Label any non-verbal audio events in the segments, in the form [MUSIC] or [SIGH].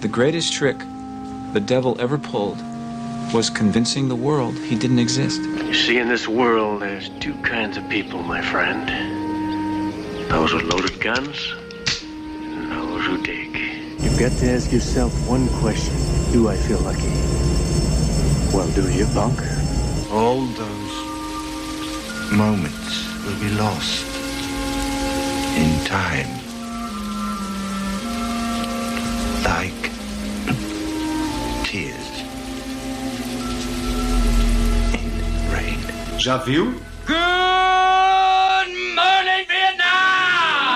The greatest trick the devil ever pulled was convincing the world he didn't exist. You see, in this world, there's two kinds of people, my friend. Those with loaded guns, and those who dig. You've got to ask yourself one question. Do I feel lucky? Well, do you, punk? All those moments will be lost in time. Like Já viu? Good morning, Vietnam!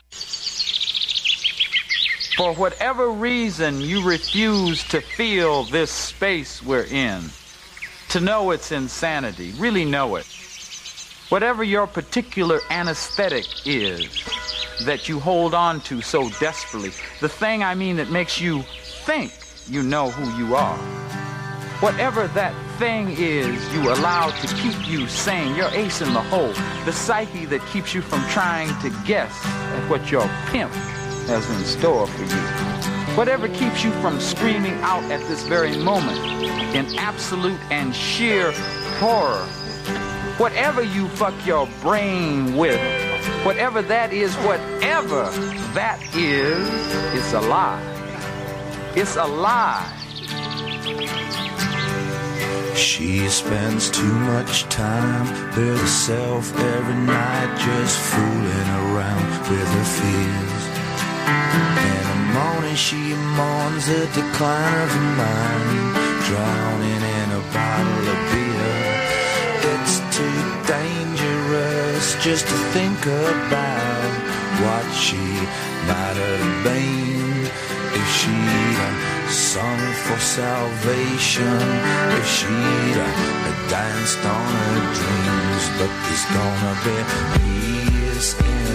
For whatever reason, you refuse to feel this space we're in, to know it's insanity, really know it. Whatever your particular anesthetic is that you hold on to so desperately, the thing I mean that makes you think you know who you are. Whatever that thing is you allow to keep you sane, your ace in the hole, the psyche that keeps you from trying to guess at what your pimp has in store for you. Whatever keeps you from screaming out at this very moment in absolute and sheer horror. Whatever you fuck your brain with, whatever that is, whatever that is, it's a lie. It's a lie. She spends too much time with herself every night, just fooling around with her fears. In the morning, she mourns the decline of her mind, drowning in a bottle of beer. It's too dangerous just to think about what she might have been if she'd sung for salvation, if she'd uh, danced on her dreams. But there's gonna be peace in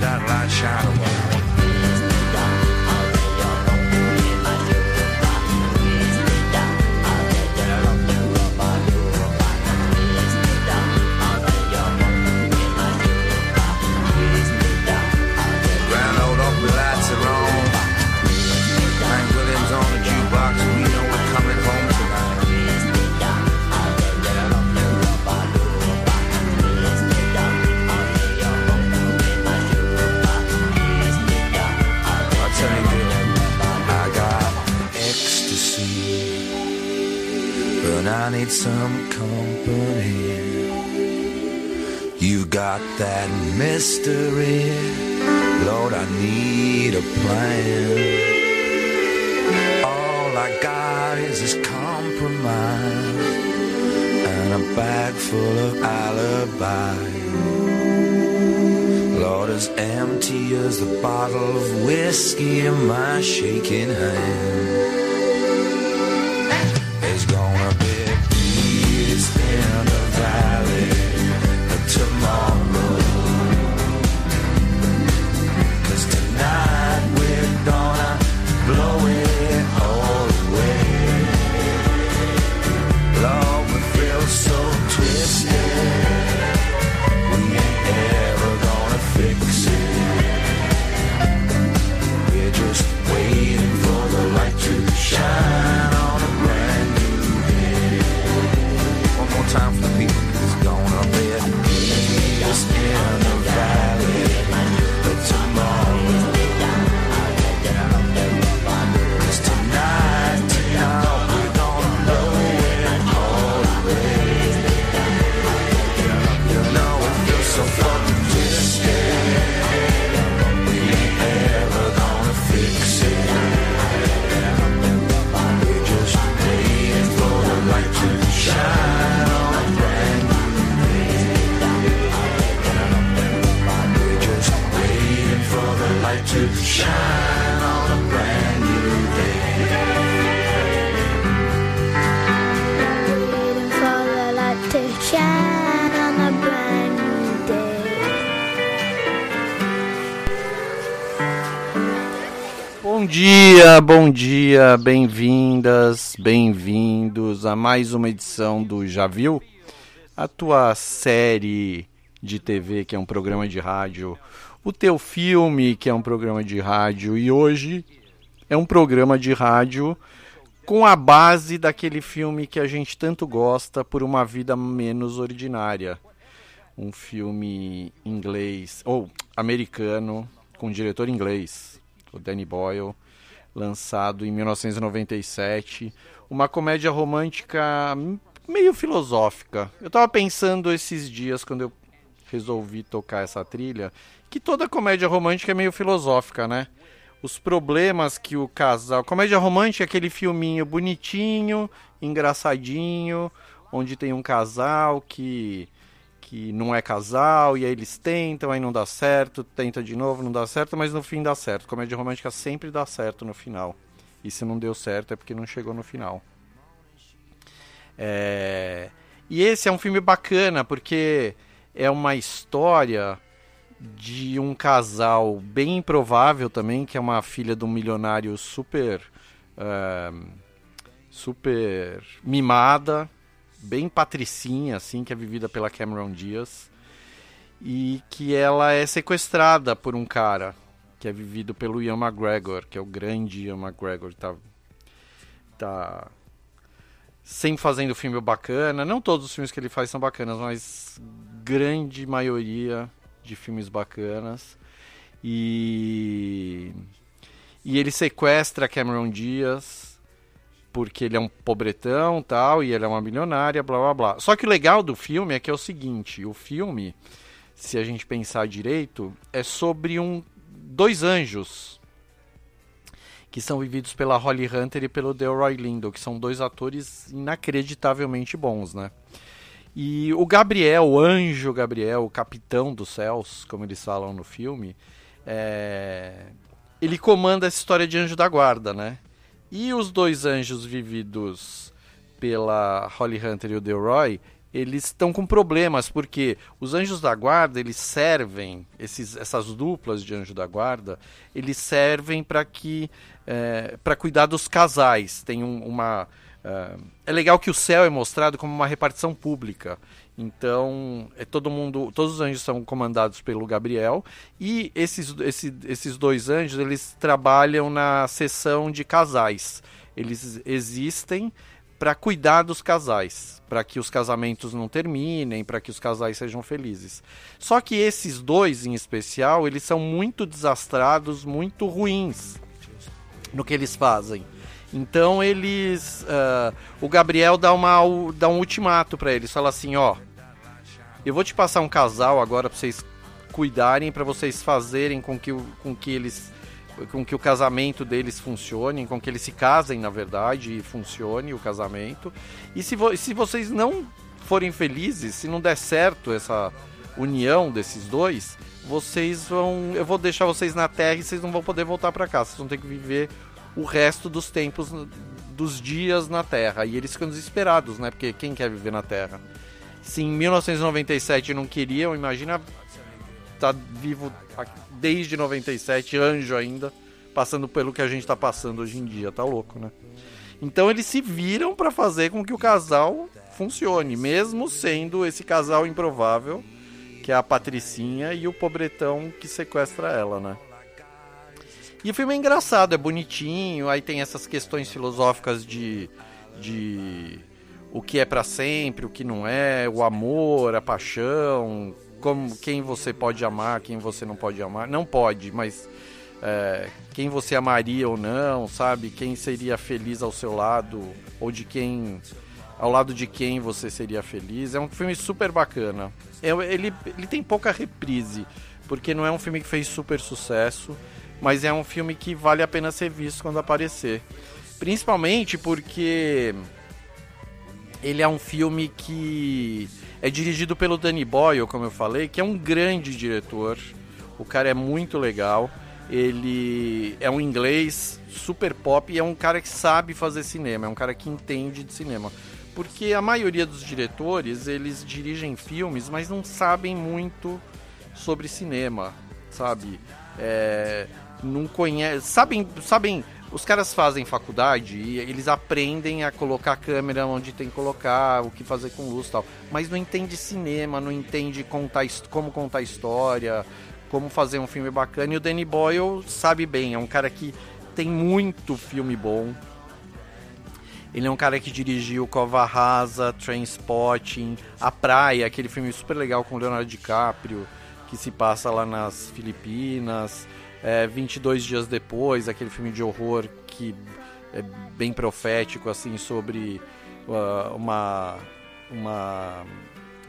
that light shine away. Need some company. You got that mystery, Lord, I need a plan. All I got is this compromise and a bag full of alibis. Lord, as empty as the bottle of whiskey in my shaking hand. Tomorrow. Dia, bom dia, bem-vindas, bem-vindos a mais uma edição do Já Viu? A tua série de TV, que é um programa de rádio, o teu filme, que é um programa de rádio, e hoje é um programa de rádio com a base daquele filme que a gente tanto gosta, Por uma Vida Menos Ordinária. Um filme inglês, ou americano, com diretor inglês, o Danny Boyle, lançado em 1997. Uma comédia romântica meio filosófica. Eu estava pensando esses dias, quando eu resolvi tocar essa trilha, que toda comédia romântica é meio filosófica, né? Os problemas que o casal. Comédia romântica é aquele filminho bonitinho, engraçadinho, onde tem um casal que que não é casal, e aí eles tentam, aí não dá certo, tenta de novo, não dá certo, mas no fim dá certo. Comédia romântica sempre dá certo no final. E se não deu certo é porque não chegou no final. É... E esse é um filme bacana, porque é uma história de um casal bem improvável também, que é uma filha de um milionário super. Uh, super mimada, bem patricinha, assim, que é vivida pela Cameron Diaz. E que ela é sequestrada por um cara que é vivido pelo Ian McGregor, que é o grande Ian McGregor. Tá, tá sempre fazendo filme bacana. Não todos os filmes que ele faz são bacanas, mas grande maioria de filmes bacanas. E, e ele sequestra Cameron Diaz porque ele é um pobretão tal, e ele é uma milionária, blá blá blá. Só que o legal do filme é que é o seguinte, o filme, se a gente pensar direito, é sobre um dois anjos que são vividos pela Holly Hunter e pelo Delroy Lindo, que são dois atores inacreditavelmente bons, né? E o Gabriel, o anjo Gabriel, o capitão dos céus, como eles falam no filme, é... ele comanda essa história de anjo da guarda, né? E os dois anjos vividos pela Holly Hunter e o Delroy, eles estão com problemas, porque os anjos da guarda, eles servem, esses, essas duplas de anjo da guarda, eles servem para que é, para cuidar dos casais. Tem um, uma. É, é legal que o céu é mostrado como uma repartição pública. Então, é todo mundo, todos os anjos são comandados pelo Gabriel e esses, esses, esses dois anjos, eles trabalham na seção de casais. Eles existem para cuidar dos casais, para que os casamentos não terminem, para que os casais sejam felizes. Só que esses dois em especial, eles são muito desastrados, muito ruins no que eles fazem. Então eles, uh, o Gabriel dá uma dá um ultimato para eles, fala assim, ó, eu vou te passar um casal agora para vocês cuidarem, para vocês fazerem com que, com que eles com que o casamento deles funcione, com que eles se casem, na verdade, e funcione o casamento. E se, vo se vocês não forem felizes, se não der certo essa união desses dois, vocês vão. Eu vou deixar vocês na Terra e vocês não vão poder voltar para cá. Vocês vão ter que viver o resto dos tempos, dos dias na Terra. E eles ficam desesperados, né? Porque quem quer viver na Terra? Se em 1997 não queriam, imagina tá vivo desde 97, anjo ainda, passando pelo que a gente tá passando hoje em dia, tá louco, né? Então eles se viram para fazer com que o casal funcione, mesmo sendo esse casal improvável, que é a Patricinha e o pobretão que sequestra ela, né? E o filme é engraçado, é bonitinho, aí tem essas questões filosóficas de, de o que é para sempre, o que não é, o amor, a paixão, como quem você pode amar, quem você não pode amar. Não pode, mas é, quem você amaria ou não, sabe? Quem seria feliz ao seu lado ou de quem ao lado de quem você seria feliz. É um filme super bacana. É, ele, ele tem pouca reprise, porque não é um filme que fez super sucesso, mas é um filme que vale a pena ser visto quando aparecer. Principalmente porque ele é um filme que é dirigido pelo Danny Boyle, como eu falei, que é um grande diretor. O cara é muito legal. Ele é um inglês super pop e é um cara que sabe fazer cinema, é um cara que entende de cinema. Porque a maioria dos diretores, eles dirigem filmes, mas não sabem muito sobre cinema, sabe? É, não conhece. Sabem, sabem, os caras fazem faculdade e eles aprendem a colocar a câmera onde tem que colocar, o que fazer com luz e tal. Mas não entende cinema, não entende contar, como contar história, como fazer um filme bacana. E o Danny Boyle sabe bem, é um cara que tem muito filme bom. Ele é um cara que dirigiu Cova Rasa, Trainspotting, A Praia, aquele filme super legal com Leonardo DiCaprio, que se passa lá nas Filipinas. É, 22 dias depois, aquele filme de horror que é bem profético assim sobre uh, uma uma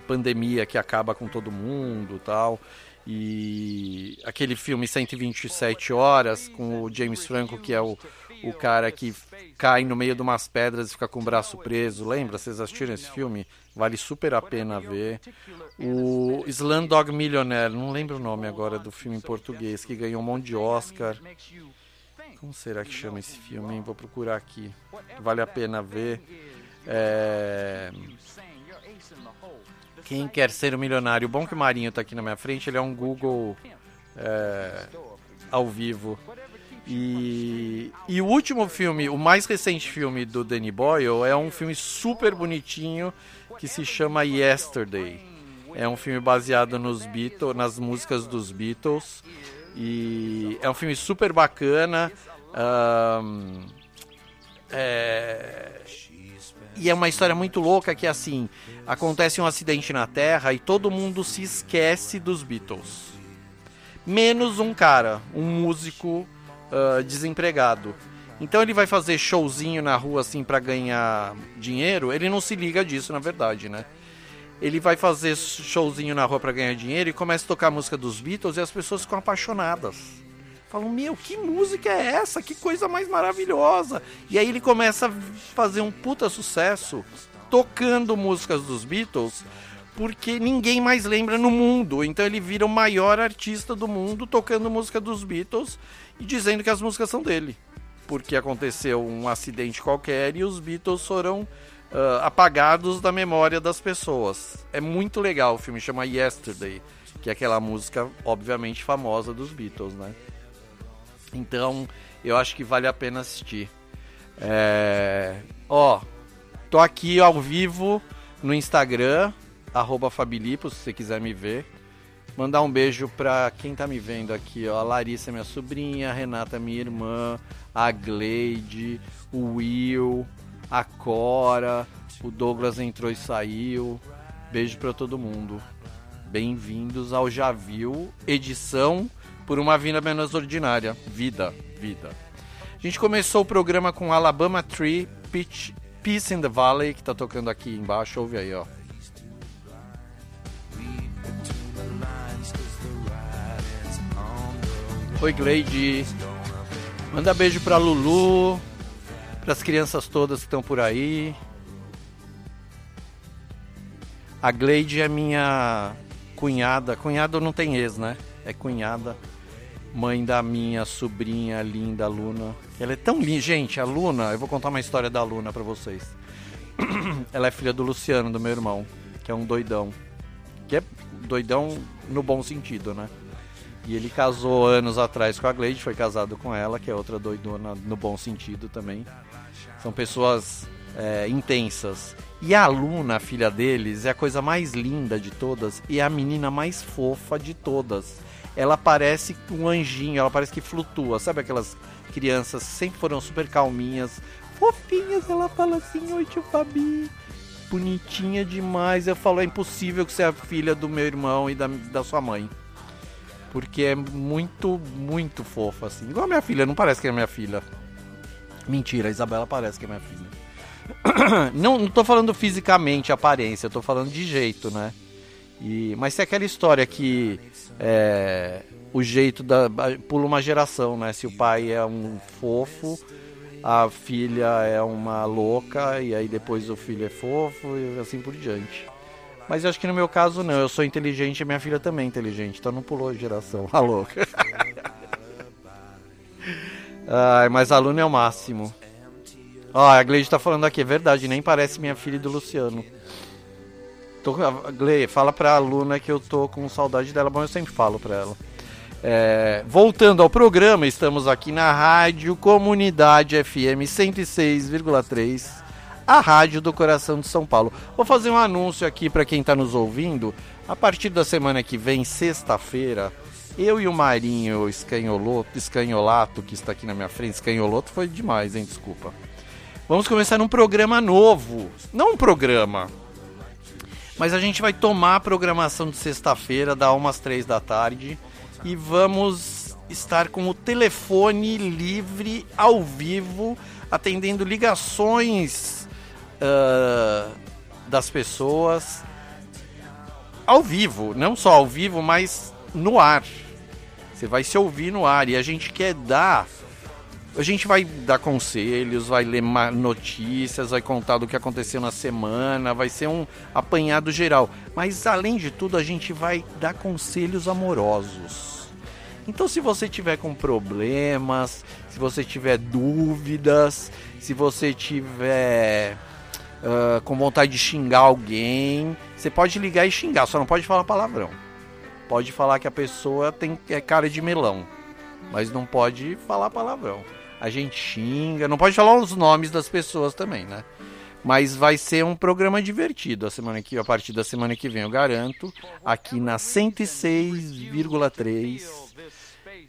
pandemia que acaba com todo mundo, tal. E aquele filme 127 horas com o James Franco, que é o, o cara que cai no meio de umas pedras e fica com o braço preso. Lembra? Vocês assistiram esse filme? Vale super a pena ver. O Slumdog Millionaire, não lembro o nome agora do filme em português, que ganhou um monte de Oscar. Como será que chama esse filme? Vou procurar aqui. Vale a pena ver. É... Quem quer ser um milionário? Bom que o Marinho está aqui na minha frente, ele é um Google é, ao vivo. E, e o último filme, o mais recente filme do Danny Boyle, é um filme super bonitinho que se chama Yesterday. É um filme baseado nos Beatles, nas músicas dos Beatles. E é um filme super bacana. Um, é, e é uma história muito louca que assim, acontece um acidente na Terra e todo mundo se esquece dos Beatles. Menos um cara, um músico uh, desempregado. Então ele vai fazer showzinho na rua assim para ganhar dinheiro, ele não se liga disso, na verdade, né? Ele vai fazer showzinho na rua para ganhar dinheiro e começa a tocar a música dos Beatles e as pessoas ficam apaixonadas. Falam, meu, que música é essa? Que coisa mais maravilhosa! E aí ele começa a fazer um puta sucesso tocando músicas dos Beatles, porque ninguém mais lembra no mundo. Então ele vira o maior artista do mundo tocando música dos Beatles e dizendo que as músicas são dele. Porque aconteceu um acidente qualquer e os Beatles foram uh, apagados da memória das pessoas. É muito legal o filme, chama Yesterday, que é aquela música, obviamente, famosa dos Beatles, né? Então, eu acho que vale a pena assistir. É... Ó, tô aqui ao vivo no Instagram, arroba Fabilipo, se você quiser me ver. Mandar um beijo pra quem tá me vendo aqui, ó. A Larissa, minha sobrinha, a Renata, minha irmã, a Gleide, o Will, a Cora, o Douglas entrou e saiu. Beijo pra todo mundo. Bem-vindos ao Já Viu, edição por uma vida menos ordinária. Vida, vida. A gente começou o programa com Alabama Tree, Peach, Peace in the Valley, que tá tocando aqui embaixo. Ouve aí, ó. Oi, Gleide. Manda beijo pra Lulu, pras crianças todas que estão por aí. A Gleide é minha cunhada. Cunhada não tem ex, né? É cunhada mãe da minha sobrinha linda, Luna. Ela é tão linda, gente, a Luna, eu vou contar uma história da Luna para vocês. [CLEARS THROAT] Ela é filha do Luciano, do meu irmão, que é um doidão. Que é doidão no bom sentido, né? E ele casou anos atrás com a Gleide, foi casado com ela, que é outra doidona no bom sentido também. São pessoas é, intensas. E a Luna, a filha deles, é a coisa mais linda de todas e a menina mais fofa de todas ela parece um anjinho, ela parece que flutua. Sabe aquelas crianças que sempre foram super calminhas, fofinhas? Ela fala assim: Oi, tio Fabi. Bonitinha demais. Eu falo: É impossível que você é a filha do meu irmão e da, da sua mãe. Porque é muito, muito fofa, assim. Igual a minha filha, não parece que é minha filha. Mentira, a Isabela parece que é minha filha. [CLEARS THROAT] Não, não tô falando fisicamente, aparência, eu tô falando de jeito, né? E, mas tem aquela história que é, o jeito da. pula uma geração, né? Se o pai é um fofo, a filha é uma louca, e aí depois o filho é fofo e assim por diante. Mas eu acho que no meu caso não, eu sou inteligente e minha filha também é inteligente, então não pulou geração, a [LAUGHS] louca. Ai, mas aluno é o máximo. Ó, a Gleide tá falando aqui, é verdade, nem parece minha filha do Luciano. Tô, Glei, fala pra aluna que eu tô com saudade dela, bom, eu sempre falo pra ela. É, voltando ao programa, estamos aqui na Rádio Comunidade FM 106,3, a rádio do coração de São Paulo. Vou fazer um anúncio aqui para quem está nos ouvindo. A partir da semana que vem, sexta-feira, eu e o Marinho Escanholoto, Escanholato, que está aqui na minha frente, Escanholoto foi demais, hein? Desculpa. Vamos começar um programa novo. Não um programa, mas a gente vai tomar a programação de sexta-feira, da umas três da tarde, e vamos estar com o telefone livre ao vivo, atendendo ligações uh, das pessoas ao vivo, não só ao vivo, mas no ar. Você vai se ouvir no ar e a gente quer dar a gente vai dar conselhos, vai ler notícias, vai contar do que aconteceu na semana, vai ser um apanhado geral. Mas além de tudo, a gente vai dar conselhos amorosos. Então, se você tiver com problemas, se você tiver dúvidas, se você tiver uh, com vontade de xingar alguém, você pode ligar e xingar, só não pode falar palavrão. Pode falar que a pessoa tem é cara de melão, mas não pode falar palavrão a gente xinga. Não pode falar os nomes das pessoas também, né? Mas vai ser um programa divertido a semana que a partir da semana que vem, eu garanto, aqui na 106,3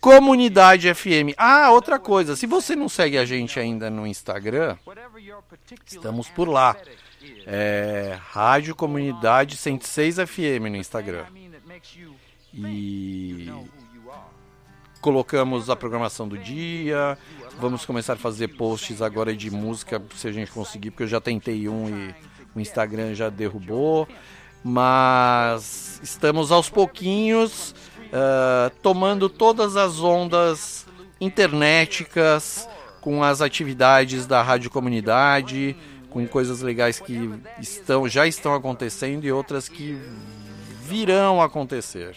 Comunidade FM. Ah, outra coisa, se você não segue a gente ainda no Instagram, estamos por lá. É, Rádio Comunidade 106 FM no Instagram. E colocamos a programação do dia, Vamos começar a fazer posts agora de música, se a gente conseguir, porque eu já tentei um e o Instagram já derrubou. Mas estamos aos pouquinhos uh, tomando todas as ondas internéticas com as atividades da Rádio Comunidade, com coisas legais que estão, já estão acontecendo e outras que virão acontecer.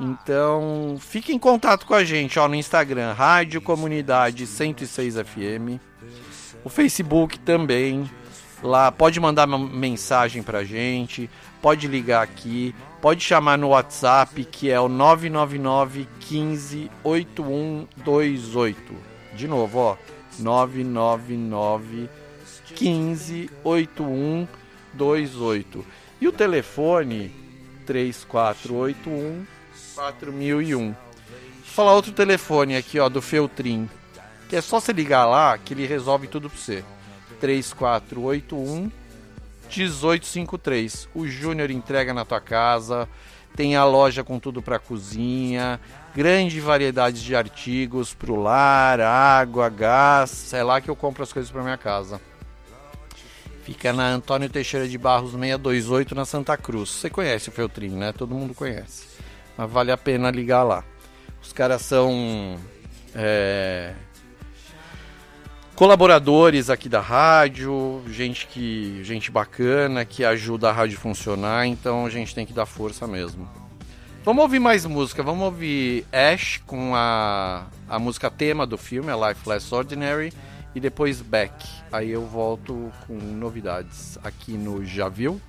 Então, fique em contato com a gente ó, no Instagram, Rádio Comunidade 106 FM. O Facebook também. Lá pode mandar mensagem pra gente, pode ligar aqui, pode chamar no WhatsApp que é o 999 15 8128. De novo, ó, 999 15 8128. E o telefone 3481 4001. Vou falar outro telefone aqui, ó, do Feltrin. Que é só você ligar lá que ele resolve tudo pra você. 3481 1853. O Júnior entrega na tua casa. Tem a loja com tudo para cozinha, grande variedade de artigos pro lar, água, gás. É lá que eu compro as coisas para minha casa. Fica na Antônio Teixeira de Barros 628 na Santa Cruz. Você conhece o Feltrin, né? Todo mundo conhece mas vale a pena ligar lá. Os caras são é, colaboradores aqui da rádio, gente que gente bacana que ajuda a rádio funcionar, então a gente tem que dar força mesmo. Vamos ouvir mais música, vamos ouvir Ash com a, a música tema do filme, a Life Less Ordinary, e depois Beck. Aí eu volto com novidades aqui no Já Viu?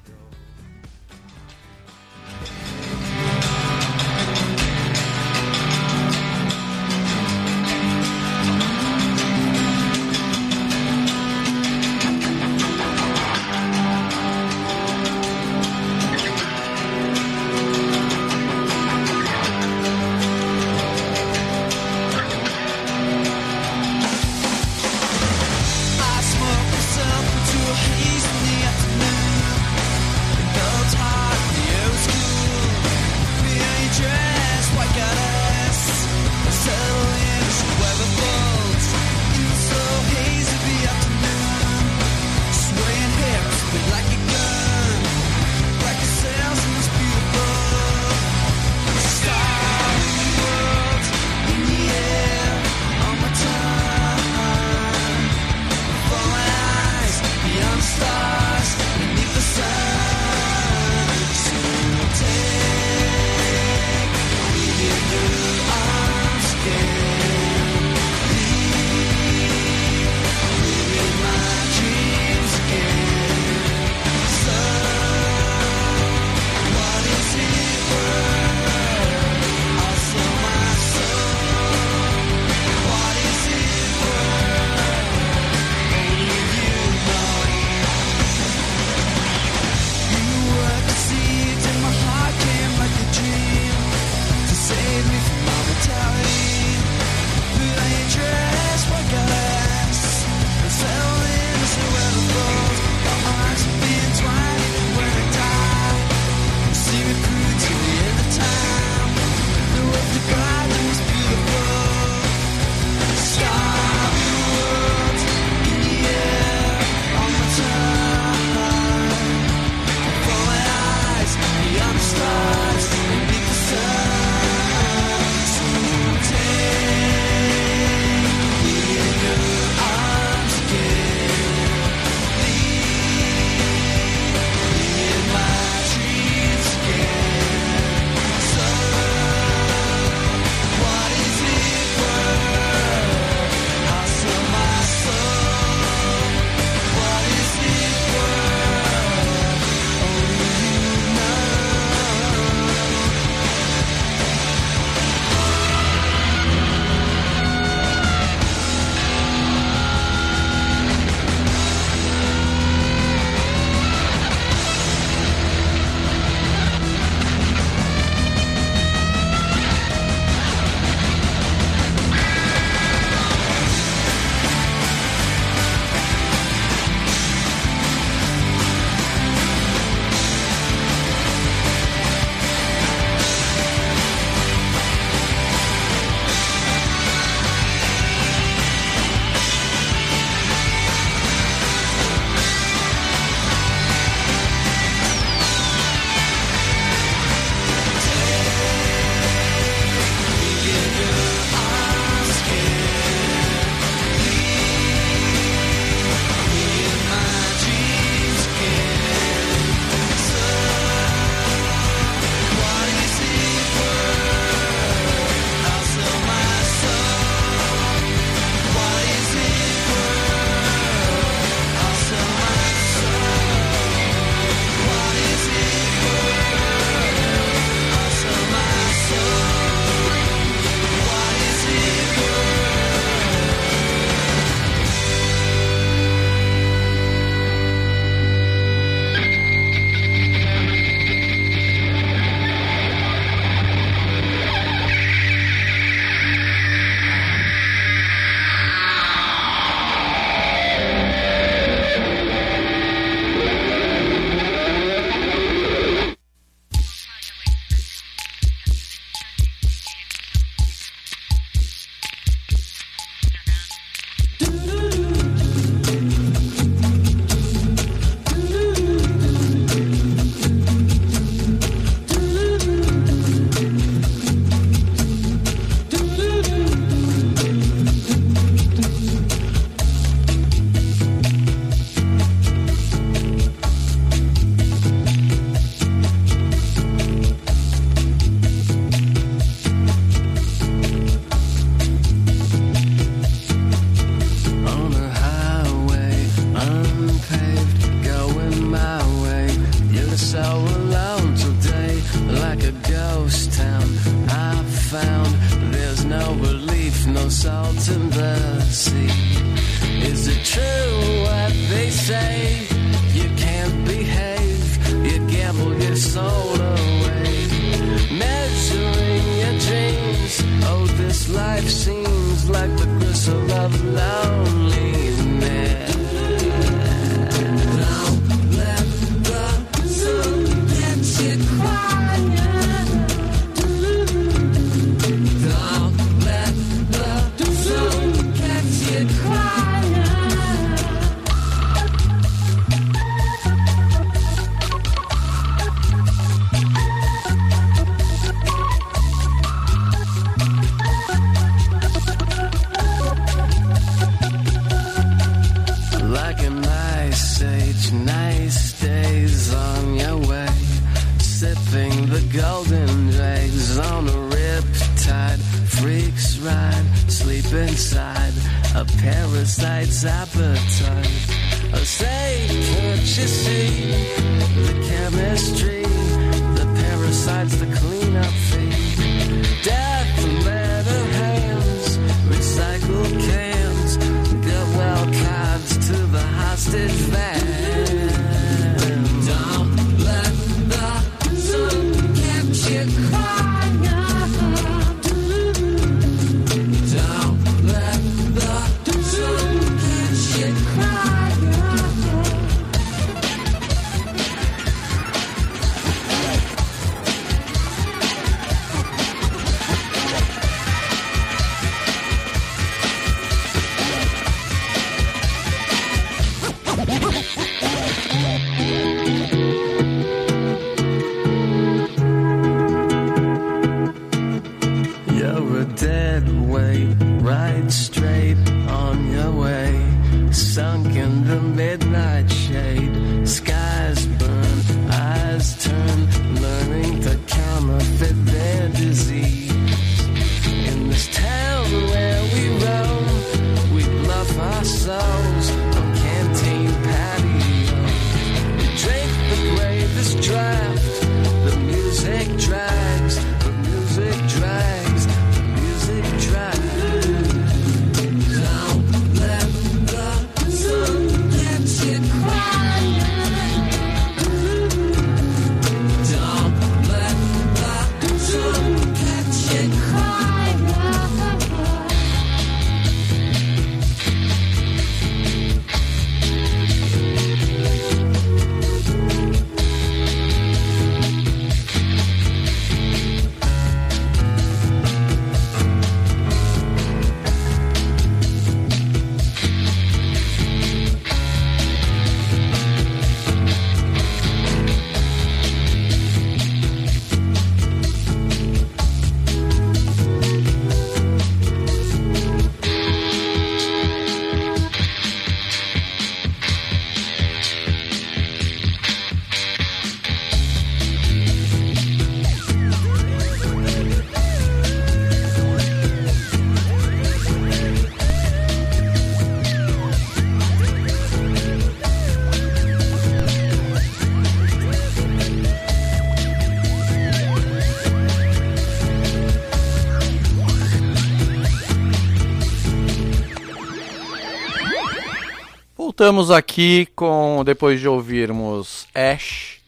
Voltamos aqui com depois de ouvirmos Ash,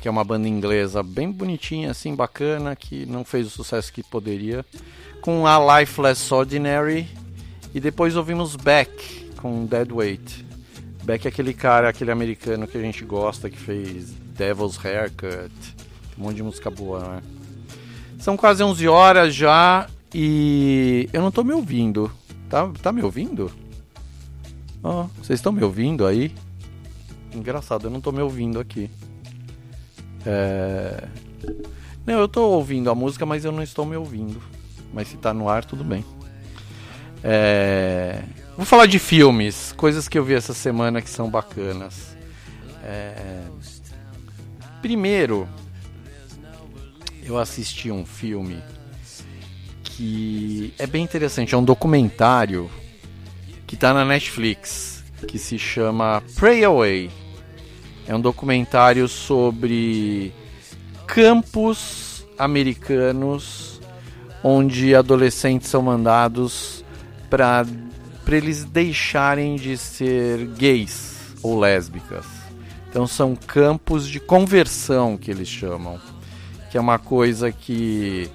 que é uma banda inglesa bem bonitinha, assim, bacana, que não fez o sucesso que poderia, com a Life Less Ordinary, e depois ouvimos Beck com Dead Weight. Beck é aquele cara, aquele americano que a gente gosta, que fez Devil's Haircut, um monte de música boa, né? São quase 11 horas já e eu não tô me ouvindo. Tá, tá me ouvindo? Ó, vocês estão me ouvindo aí? Engraçado, eu não tô me ouvindo aqui. É... Não, eu tô ouvindo a música, mas eu não estou me ouvindo. Mas se tá no ar, tudo bem. É... Vou falar de filmes, coisas que eu vi essa semana que são bacanas. É... Primeiro, eu assisti um filme que é bem interessante, é um documentário que tá na Netflix, que se chama Pray Away. É um documentário sobre campos americanos onde adolescentes são mandados para eles deixarem de ser gays ou lésbicas. Então são campos de conversão que eles chamam, que é uma coisa que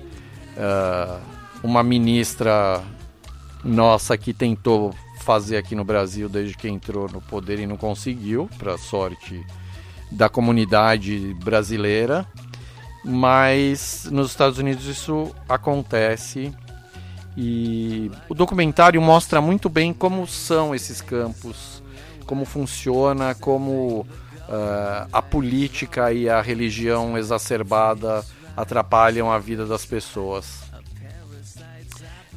uh, uma ministra nossa que tentou fazer aqui no Brasil desde que entrou no poder e não conseguiu, para sorte da comunidade brasileira. Mas nos Estados Unidos isso acontece e o documentário mostra muito bem como são esses campos, como funciona, como uh, a política e a religião exacerbada atrapalham a vida das pessoas.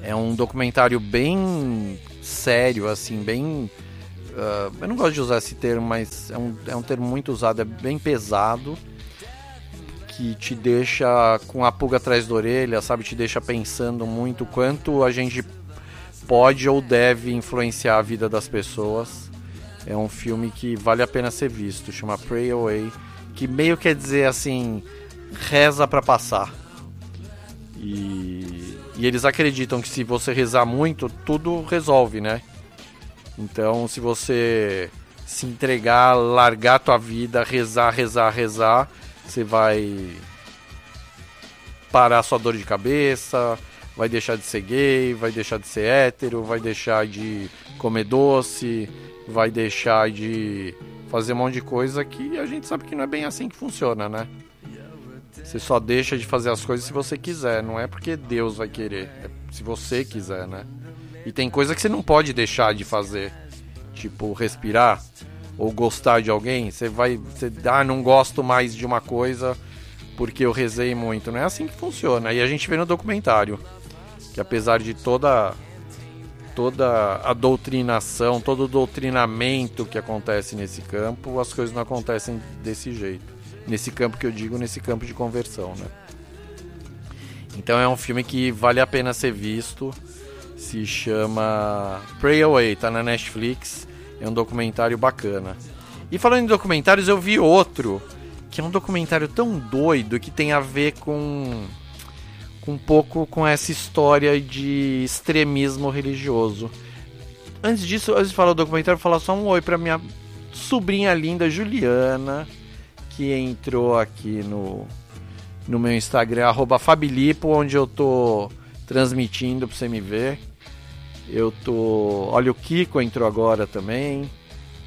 É um documentário bem sério, assim, bem. Uh, eu não gosto de usar esse termo, mas é um, é um termo muito usado, é bem pesado, que te deixa com a pulga atrás da orelha, sabe? Te deixa pensando muito quanto a gente pode ou deve influenciar a vida das pessoas. É um filme que vale a pena ser visto, chama Pray Away, que meio quer dizer assim, reza para passar. E, e eles acreditam que se você rezar muito, tudo resolve, né? Então, se você se entregar, largar tua vida, rezar, rezar, rezar, você vai parar sua dor de cabeça, vai deixar de ser gay, vai deixar de ser hétero, vai deixar de comer doce, vai deixar de fazer um monte de coisa que a gente sabe que não é bem assim que funciona, né? Você só deixa de fazer as coisas se você quiser, não é porque Deus vai querer, é se você quiser, né? E tem coisa que você não pode deixar de fazer, tipo respirar ou gostar de alguém. Você vai, você, ah, não gosto mais de uma coisa porque eu rezei muito. Não é assim que funciona. E a gente vê no documentário que apesar de toda toda a doutrinação, todo o doutrinamento que acontece nesse campo, as coisas não acontecem desse jeito. Nesse campo que eu digo, nesse campo de conversão, né? Então é um filme que vale a pena ser visto. Se chama Pray Away, tá na Netflix. É um documentário bacana. E falando em documentários, eu vi outro, que é um documentário tão doido que tem a ver com um pouco com essa história de extremismo religioso. Antes disso, antes de falar do documentário, vou falar só um oi para minha sobrinha linda Juliana, que entrou aqui no, no meu Instagram, Fabilipo, onde eu tô transmitindo pra você me ver. Eu tô. Olha, o Kiko entrou agora também.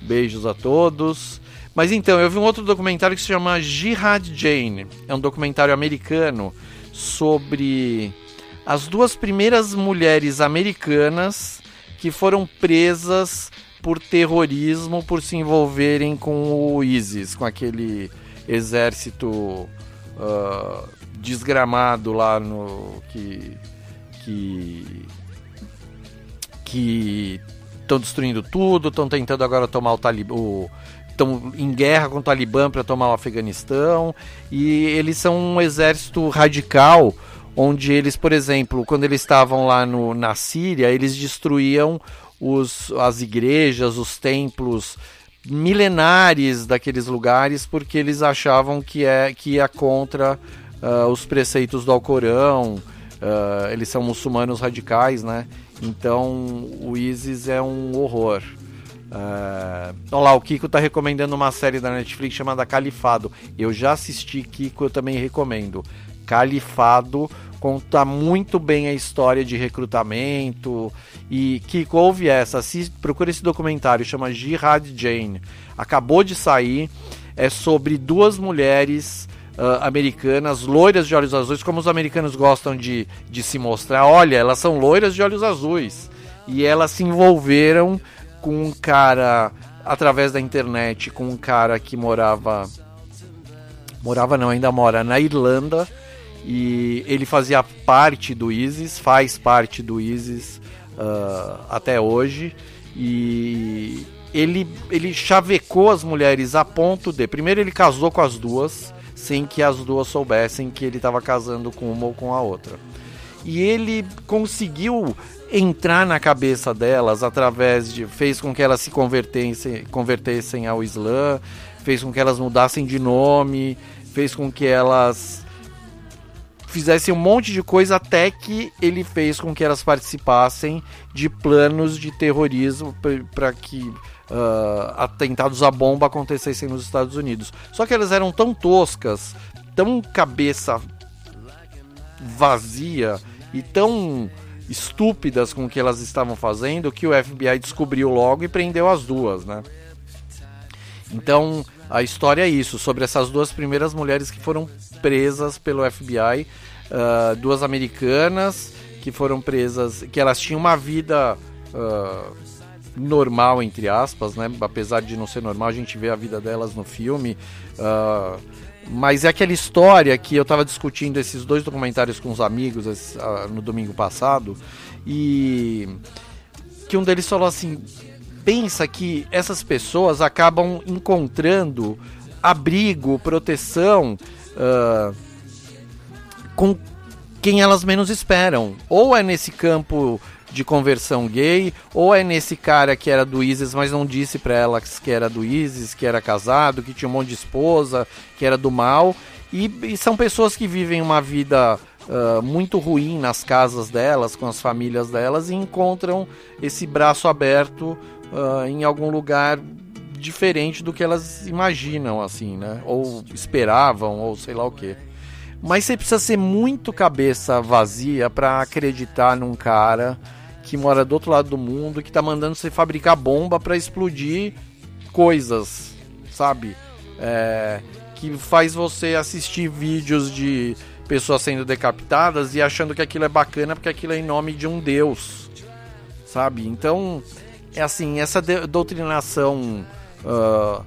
Beijos a todos. Mas então, eu vi um outro documentário que se chama Jihad Jane. É um documentário americano sobre as duas primeiras mulheres americanas que foram presas por terrorismo por se envolverem com o ISIS, com aquele exército uh, desgramado lá no que que que estão destruindo tudo, estão tentando agora tomar o Talibã, estão em guerra com o Talibã para tomar o Afeganistão. E eles são um exército radical onde eles, por exemplo, quando eles estavam lá no, na Síria, eles destruíam os, as igrejas, os templos milenares daqueles lugares porque eles achavam que é que ia contra uh, os preceitos do Alcorão. Uh, eles são muçulmanos radicais, né? Então o ISIS é um horror. Uh, olha lá, o Kiko tá recomendando uma série da Netflix chamada Califado. Eu já assisti, Kiko, eu também recomendo. Califado conta muito bem a história de recrutamento. E Kiko, ouve essa, assiste, procura esse documentário, chama Jihad Jane. Acabou de sair, é sobre duas mulheres uh, americanas, loiras de olhos azuis, como os americanos gostam de, de se mostrar. Olha, elas são loiras de olhos azuis. E elas se envolveram com um cara, através da internet, com um cara que morava. Morava não, ainda mora na Irlanda e ele fazia parte do ISIS, faz parte do ISIS uh, até hoje. E ele, ele chavecou as mulheres a ponto de. Primeiro, ele casou com as duas, sem que as duas soubessem que ele estava casando com uma ou com a outra. E ele conseguiu entrar na cabeça delas através de. fez com que elas se convertessem, convertessem ao Islã, fez com que elas mudassem de nome, fez com que elas fizessem um monte de coisa até que ele fez com que elas participassem de planos de terrorismo para que uh, atentados à bomba acontecessem nos Estados Unidos. Só que elas eram tão toscas, tão cabeça vazia e tão estúpidas com o que elas estavam fazendo que o FBI descobriu logo e prendeu as duas, né? Então a história é isso, sobre essas duas primeiras mulheres que foram presas pelo FBI, uh, duas americanas que foram presas, que elas tinham uma vida uh, normal entre aspas, né? Apesar de não ser normal, a gente vê a vida delas no filme. Uh, mas é aquela história que eu estava discutindo esses dois documentários com os amigos esse, uh, no domingo passado e que um deles falou assim: pensa que essas pessoas acabam encontrando abrigo, proteção uh, com quem elas menos esperam. Ou é nesse campo de conversão gay, ou é nesse cara que era do ISIS, mas não disse para elas que era do ISIS, que era casado, que tinha um monte de esposa, que era do mal. E, e são pessoas que vivem uma vida uh, muito ruim nas casas delas, com as famílias delas, e encontram esse braço aberto uh, em algum lugar diferente do que elas imaginam, assim, né? Ou esperavam, ou sei lá o que. Mas você precisa ser muito cabeça vazia para acreditar num cara que mora do outro lado do mundo, que tá mandando você fabricar bomba para explodir coisas, sabe? É, que faz você assistir vídeos de pessoas sendo decapitadas e achando que aquilo é bacana porque aquilo é em nome de um deus, sabe? Então, é assim, essa doutrinação uh,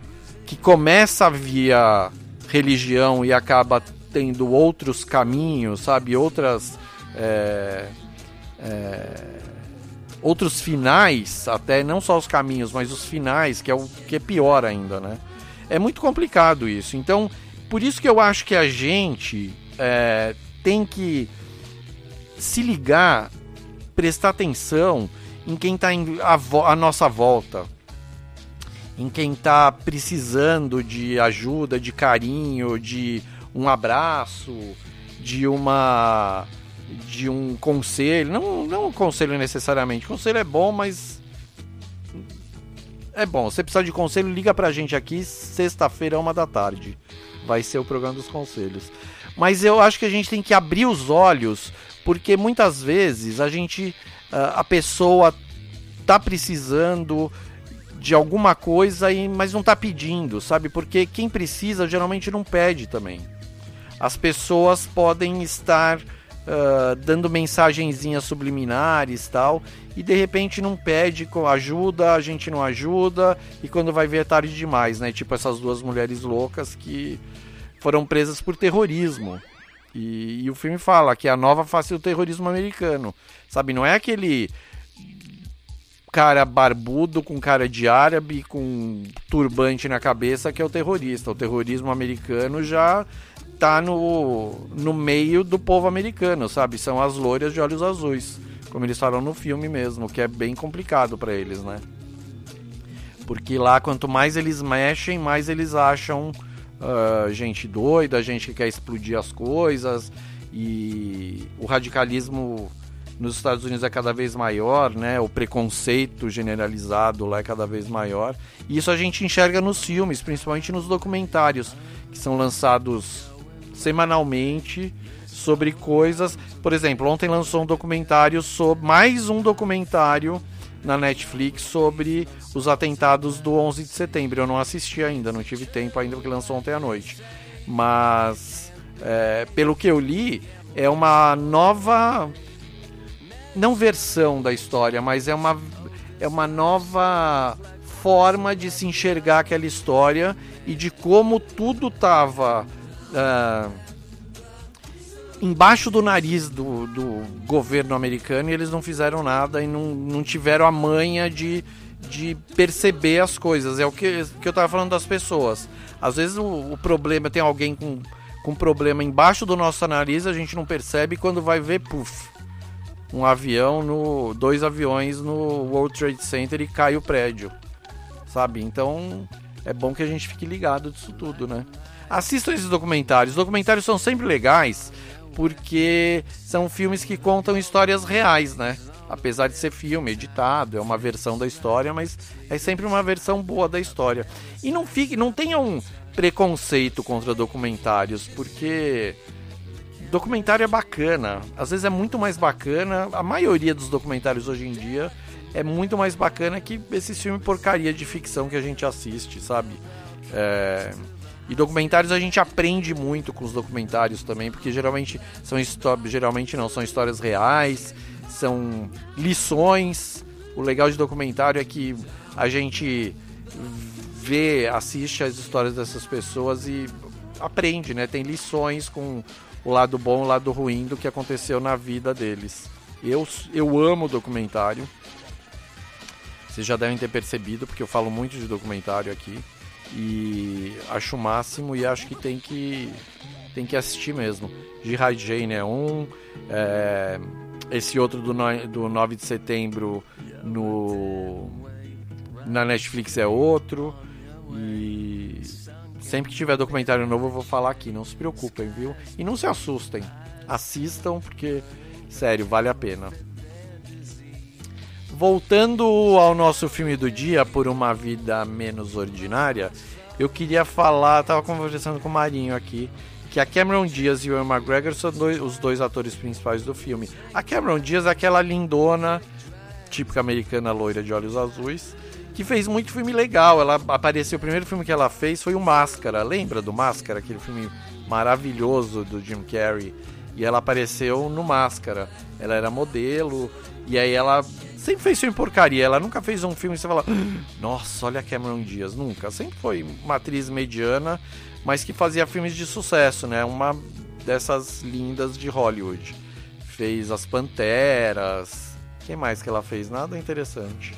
que começa via religião e acaba tendo outros caminhos, sabe? Outras. É, é, outros finais, até não só os caminhos, mas os finais, que é o que é pior ainda, né? É muito complicado isso. Então, por isso que eu acho que a gente é, tem que se ligar, prestar atenção em quem está à nossa volta, em quem está precisando de ajuda, de carinho, de um abraço, de uma de um conselho, não, não um conselho necessariamente. Conselho é bom, mas é bom. Você precisar de conselho, liga pra gente aqui sexta-feira, uma da tarde. Vai ser o programa dos conselhos. Mas eu acho que a gente tem que abrir os olhos, porque muitas vezes a gente a pessoa tá precisando de alguma coisa e mas não tá pedindo, sabe? Porque quem precisa geralmente não pede também. As pessoas podem estar uh, dando mensagenzinhas subliminares tal e de repente não pede ajuda, a gente não ajuda e quando vai ver é tarde demais, né? Tipo essas duas mulheres loucas que foram presas por terrorismo. E, e, o filme fala que a nova face do terrorismo americano. Sabe, não é aquele cara barbudo com cara de árabe, com turbante na cabeça que é o terrorista. O terrorismo americano já tá no, no meio do povo americano, sabe? São as loiras de olhos azuis, como eles falam no filme mesmo, que é bem complicado para eles, né? Porque lá, quanto mais eles mexem, mais eles acham uh, gente doida, gente que quer explodir as coisas. E o radicalismo nos Estados Unidos é cada vez maior, né? O preconceito generalizado lá é cada vez maior. E isso a gente enxerga nos filmes, principalmente nos documentários que são lançados semanalmente sobre coisas. Por exemplo, ontem lançou um documentário sobre mais um documentário na Netflix sobre os atentados do 11 de setembro. Eu não assisti ainda, não tive tempo ainda porque lançou ontem à noite. Mas é, pelo que eu li, é uma nova não versão da história, mas é uma é uma nova forma de se enxergar aquela história e de como tudo estava uh, embaixo do nariz do, do governo americano e eles não fizeram nada e não, não tiveram a manha de, de perceber as coisas. É o que, que eu estava falando das pessoas. Às vezes o, o, problema tem alguém com, com problema embaixo do nosso nariz, a gente não percebe quando vai ver, puf, um avião no. dois aviões no World Trade Center e cai o prédio. Sabe? Então é bom que a gente fique ligado disso tudo, né? Assistam esses documentários. Os documentários são sempre legais porque são filmes que contam histórias reais, né? Apesar de ser filme, editado, é uma versão da história, mas é sempre uma versão boa da história. E não fique, não tenha um preconceito contra documentários, porque documentário é bacana. Às vezes é muito mais bacana. A maioria dos documentários hoje em dia é muito mais bacana que esse filme porcaria de ficção que a gente assiste, sabe? É... E documentários a gente aprende muito com os documentários também, porque geralmente são histórias, geralmente não, são histórias reais, são lições. O legal de documentário é que a gente vê, assiste as histórias dessas pessoas e aprende, né? Tem lições com o lado bom, o lado ruim do que aconteceu na vida deles. Eu, eu amo documentário. Vocês já devem ter percebido, porque eu falo muito de documentário aqui. E acho o máximo e acho que tem que, tem que assistir mesmo. Jihad Jane é um. É, esse outro do, no, do 9 de setembro no, na Netflix é outro. E sempre que tiver documentário novo eu vou falar aqui, não se preocupem, viu? E não se assustem, assistam porque, sério, vale a pena. Voltando ao nosso filme do dia, Por uma Vida Menos Ordinária, eu queria falar, tava conversando com o Marinho aqui, que a Cameron Diaz e o Ewan McGregor são dois, os dois atores principais do filme. A Cameron Diaz é aquela lindona, típica americana loira de olhos azuis, que fez muito filme legal. Ela apareceu, o primeiro filme que ela fez foi o Máscara. Lembra do Máscara, aquele filme maravilhoso do Jim Carrey? E ela apareceu no Máscara. Ela era modelo e aí ela sempre fez filme porcaria. Ela nunca fez um filme e você fala, nossa, olha a Cameron Diaz. Nunca. Sempre foi uma atriz mediana, mas que fazia filmes de sucesso, né? Uma dessas lindas de Hollywood. Fez As Panteras. Quem mais que ela fez? Nada interessante.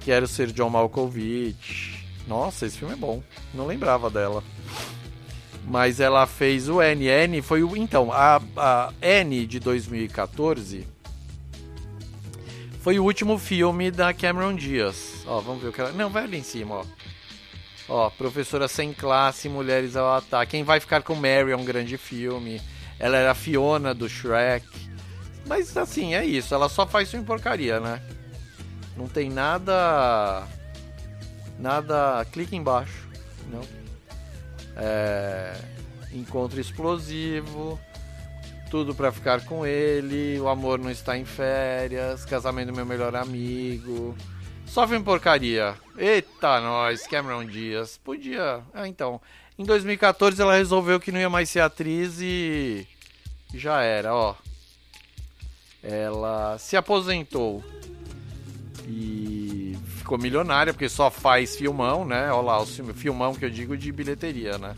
Quero ser John Malkovich. Nossa, esse filme é bom. Não lembrava dela. Mas ela fez o N. N foi o. Então, a, a N de 2014 foi o último filme da Cameron Diaz. Ó, vamos ver o que ela. Não, vai ali em cima, ó. Ó, Professora Sem Classe, Mulheres ao Ataque. Quem vai ficar com Mary é um grande filme. Ela era a Fiona do Shrek. Mas assim, é isso. Ela só faz filme porcaria, né? Não tem nada. Nada. Clique embaixo. Não. É... Encontro explosivo. Tudo para ficar com ele. O amor não está em férias. Casamento do meu melhor amigo. Só filme porcaria. Eita, nós, Cameron Dias. Podia. Ah, então. Em 2014 ela resolveu que não ia mais ser atriz e. Já era, ó. Ela se aposentou e ficou milionária, porque só faz filmão, né? Olha lá, o filmão que eu digo de bilheteria, né?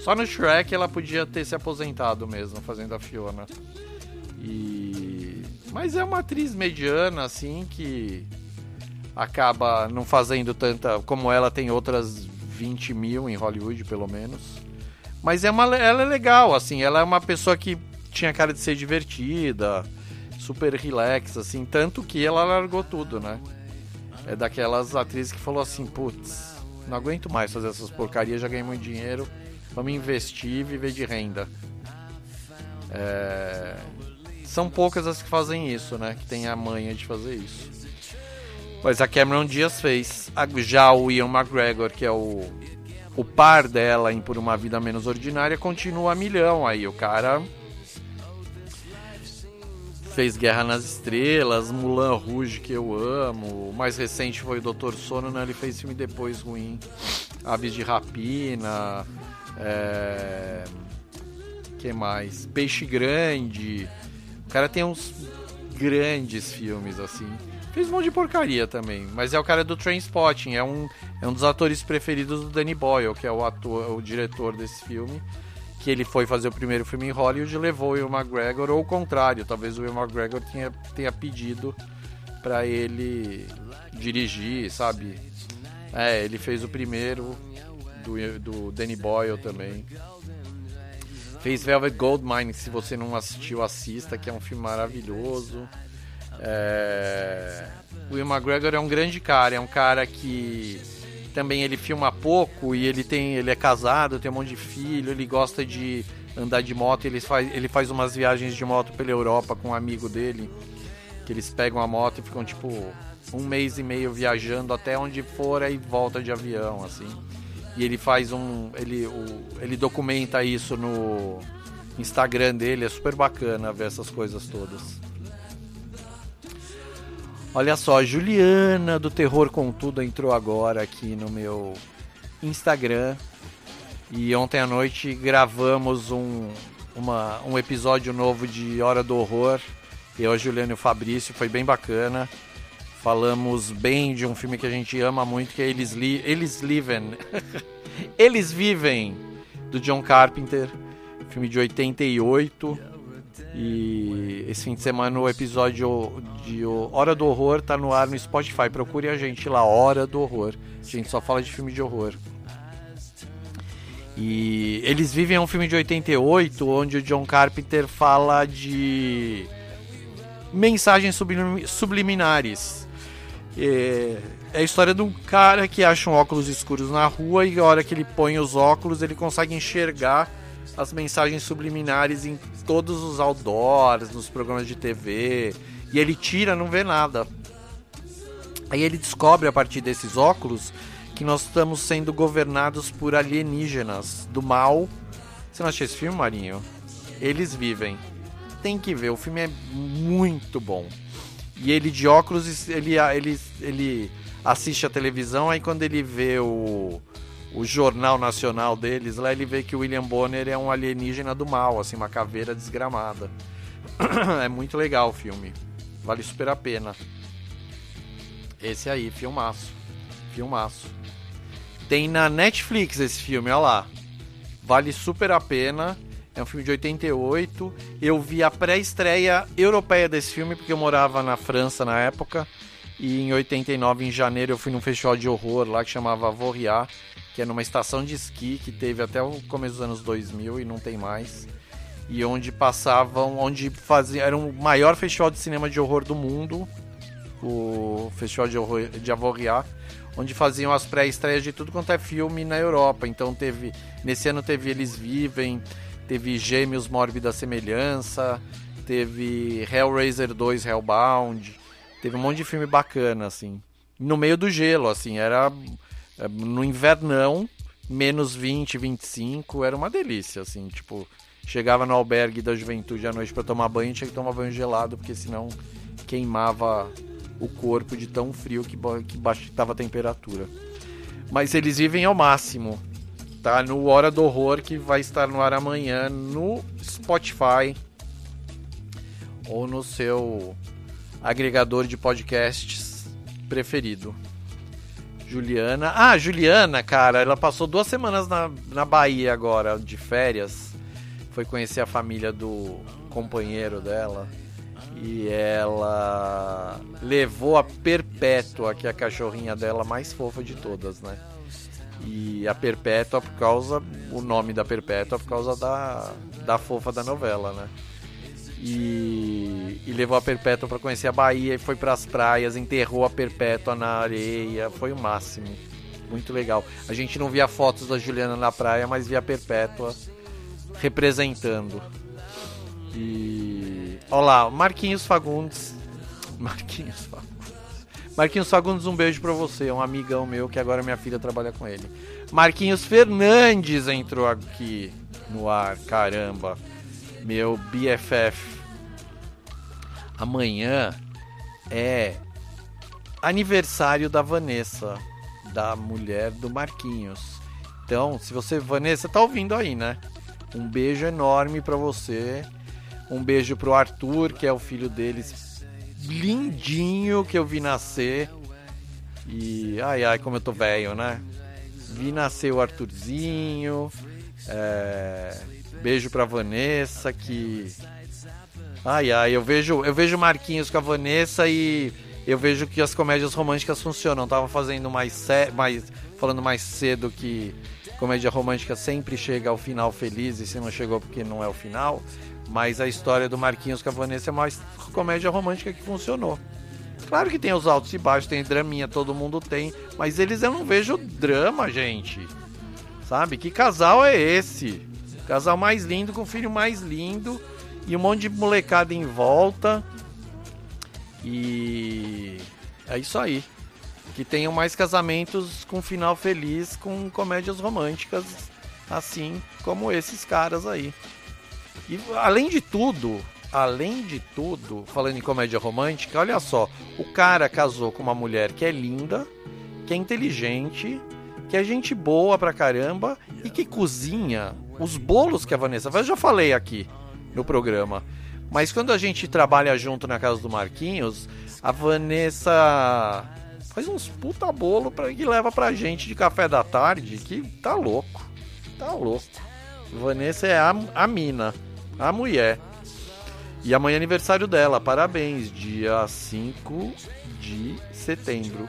Só no Shrek ela podia ter se aposentado mesmo, fazendo a Fiona. E... Mas é uma atriz mediana, assim, que acaba não fazendo tanta. Como ela tem outras 20 mil em Hollywood, pelo menos. Mas é uma, ela é legal, assim, ela é uma pessoa que tinha cara de ser divertida, super relax, assim, tanto que ela largou tudo, né? É daquelas atrizes que falou assim, putz, não aguento mais fazer essas porcarias, já ganhei muito dinheiro, vamos investir e viver de renda. É... São poucas as que fazem isso, né? Que tem a manha de fazer isso. Mas a Cameron Diaz fez. Já o Ian McGregor, que é o, o par dela em Por Uma Vida Menos Ordinária, continua a milhão aí. O cara fez Guerra nas Estrelas, Mulan Rouge, que eu amo. O mais recente foi o Doutor Sono, né? Ele fez filme depois ruim. Aves de Rapina. É... que mais? Peixe Grande. O cara tem uns grandes filmes, assim. Fez um monte de porcaria também. Mas é o cara do Trainspotting. É um, é um dos atores preferidos do Danny Boyle, que é o, ator, o diretor desse filme que ele foi fazer o primeiro filme em Hollywood e levou o Will McGregor, ou o contrário, talvez o Will McGregor tenha, tenha pedido para ele dirigir, sabe? É, ele fez o primeiro do, do Danny Boyle também. Fez Velvet Goldmine, se você não assistiu, assista, que é um filme maravilhoso. É... O Will McGregor é um grande cara, é um cara que também ele filma pouco e ele tem ele é casado, tem um monte de filho, ele gosta de andar de moto. Ele faz, ele faz umas viagens de moto pela Europa com um amigo dele. Que eles pegam a moto e ficam tipo um mês e meio viajando até onde for e volta de avião, assim. E ele faz um. Ele, o, ele documenta isso no Instagram dele, é super bacana ver essas coisas todas. Olha só, Juliana do Terror com Tudo entrou agora aqui no meu Instagram. E ontem à noite gravamos um, uma, um episódio novo de Hora do Horror. Eu, a Juliana e o Fabrício, foi bem bacana. Falamos bem de um filme que a gente ama muito, que é Eles, Li Eles Livem. [LAUGHS] Eles Vivem, do John Carpenter. Filme de 88. E esse fim de semana o episódio de Hora do Horror tá no ar no Spotify. Procure a gente lá, Hora do Horror. A gente só fala de filme de horror. E Eles Vivem um filme de 88, onde o John Carpenter fala de mensagens subliminares. É a história de um cara que acha um óculos escuros na rua e a hora que ele põe os óculos ele consegue enxergar as mensagens subliminares em todos os outdoors, nos programas de TV. E ele tira, não vê nada. Aí ele descobre a partir desses óculos que nós estamos sendo governados por alienígenas do mal. Você não achou esse filme, Marinho? Eles vivem. Tem que ver, o filme é muito bom. E ele de óculos, ele, ele, ele assiste a televisão, aí quando ele vê o, o jornal nacional deles, lá ele vê que o William Bonner é um alienígena do mal, assim, uma caveira desgramada. [CLEARS THROAT] é muito legal o filme. Vale super a pena. Esse aí, filmaço. Filmaço. Tem na Netflix esse filme, olha lá. Vale super a pena. É um filme de 88. Eu vi a pré-estreia europeia desse filme, porque eu morava na França na época. E em 89, em janeiro, eu fui num festival de horror lá que chamava Vorriat que é numa estação de esqui que teve até o começo dos anos 2000 e não tem mais. E onde passavam, onde faziam, era o maior festival de cinema de horror do mundo, o Festival de Horror de Avoriat, onde faziam as pré-estreias de tudo quanto é filme na Europa. Então teve, nesse ano teve Eles Vivem, teve Gêmeos Mórbida Semelhança, teve Hellraiser 2 Hellbound, teve um monte de filme bacana assim. No meio do gelo, assim, era no invernão, menos 20, 25, era uma delícia, assim, tipo, chegava no albergue da juventude à noite para tomar banho, tinha que tomar banho gelado, porque senão queimava o corpo de tão frio que, que baixava a temperatura. Mas eles vivem ao máximo. Tá no Hora do Horror que vai estar no ar amanhã no Spotify ou no seu agregador de podcasts preferido. Juliana. Ah, Juliana, cara, ela passou duas semanas na, na Bahia agora, de férias. Foi conhecer a família do companheiro dela. E ela levou a Perpétua, que é a cachorrinha dela mais fofa de todas, né? E a Perpétua por causa. O nome da Perpétua por causa da, da fofa da novela, né? E, e, levou a Perpétua para conhecer a Bahia e foi para as praias, enterrou a Perpétua na areia, foi o máximo. Muito legal. A gente não via fotos da Juliana na praia, mas via a Perpétua representando. E olha lá, Marquinhos Fagundes. [LAUGHS] Marquinhos Fagundes. Marquinhos Fagundes, um beijo para você, um amigão meu que agora minha filha trabalha com ele. Marquinhos Fernandes entrou aqui no ar, caramba meu BFF. Amanhã é aniversário da Vanessa, da mulher do Marquinhos. Então, se você, Vanessa, tá ouvindo aí, né? Um beijo enorme para você. Um beijo pro Arthur, que é o filho deles, lindinho que eu vi nascer. E ai ai, como eu tô velho, né? Vi nascer o Arthurzinho. É... Beijo pra Vanessa que. Ai ai, eu vejo, eu vejo Marquinhos com a Vanessa e eu vejo que as comédias românticas funcionam. Tava fazendo mais, mais falando mais cedo que comédia romântica sempre chega ao final feliz e se não chegou porque não é o final. Mas a história do Marquinhos com a Vanessa é mais comédia romântica que funcionou. Claro que tem os altos e baixos, tem draminha, todo mundo tem, mas eles eu não vejo drama, gente. Sabe? Que casal é esse? Casal mais lindo, com filho mais lindo. E um monte de molecada em volta. E é isso aí. Que tenham mais casamentos com final feliz, com comédias românticas, assim como esses caras aí. E além de tudo, além de tudo, falando em comédia romântica, olha só, o cara casou com uma mulher que é linda, que é inteligente, que é gente boa pra caramba e que cozinha os bolos que a Vanessa faz. Eu já falei aqui no programa. Mas quando a gente trabalha junto na casa do Marquinhos, a Vanessa faz uns puta bolo pra, que leva pra gente de café da tarde, que tá louco. Tá louco. Vanessa é a, a mina, a mulher. E amanhã é aniversário dela, parabéns, dia 5 de setembro.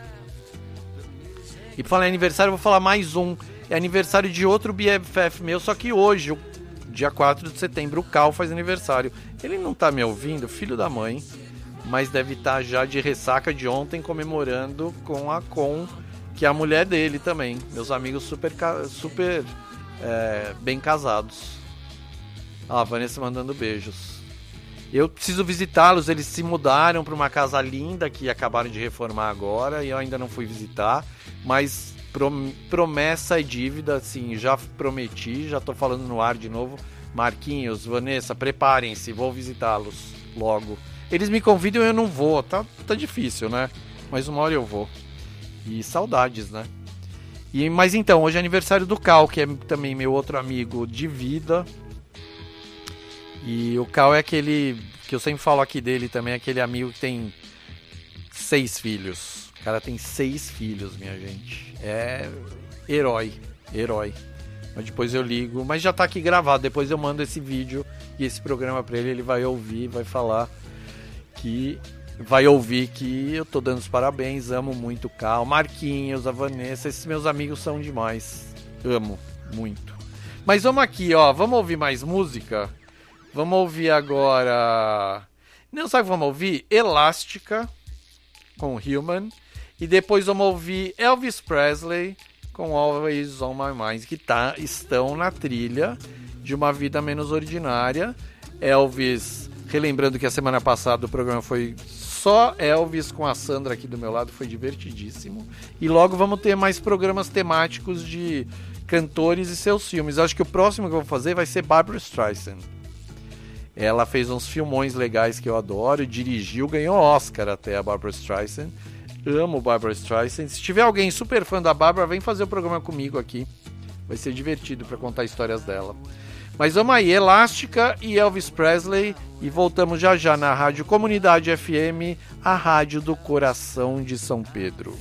E pra falar em aniversário, eu vou falar mais um. É aniversário de outro BFF meu, só que hoje, dia 4 de setembro, o Cal faz aniversário. Ele não tá me ouvindo, filho da mãe, mas deve estar tá já de ressaca de ontem comemorando com a Com, que é a mulher dele também. Meus amigos super, super é, bem casados. Ah, a Vanessa mandando beijos. Eu preciso visitá-los, eles se mudaram para uma casa linda que acabaram de reformar agora e eu ainda não fui visitar, mas promessa e dívida, assim, já prometi, já tô falando no ar de novo. Marquinhos, Vanessa, preparem-se, vou visitá-los logo. Eles me convidam e eu não vou, tá, tá difícil, né? Mas uma hora eu vou. E saudades, né? E, mas então, hoje é aniversário do Cal, que é também meu outro amigo de vida. E o Cal é aquele que eu sempre falo aqui dele também, aquele amigo que tem seis filhos. Cara tem seis filhos, minha gente. É herói, herói. Mas depois eu ligo, mas já tá aqui gravado. Depois eu mando esse vídeo e esse programa para ele, ele vai ouvir, vai falar que vai ouvir que eu tô dando os parabéns, amo muito o Cal, Marquinhos, a Vanessa, esses meus amigos são demais. Amo muito. Mas vamos aqui, ó, vamos ouvir mais música? Vamos ouvir agora. Não sabe o que vamos ouvir? Elástica com Human. E depois vamos ouvir Elvis Presley com Always on My Mind, que tá, estão na trilha de uma vida menos ordinária. Elvis, relembrando que a semana passada o programa foi só Elvis com a Sandra aqui do meu lado, foi divertidíssimo. E logo vamos ter mais programas temáticos de cantores e seus filmes. Acho que o próximo que eu vou fazer vai ser Barbara Streisand. Ela fez uns filmões legais que eu adoro, dirigiu, ganhou Oscar até a Barbara Streisand. Amo Barbara Streisand. Se tiver alguém super fã da Barbara, vem fazer o programa comigo aqui. Vai ser divertido para contar histórias dela. Mas vamos aí, Elástica e Elvis Presley. E voltamos já já na Rádio Comunidade FM, a rádio do coração de São Pedro.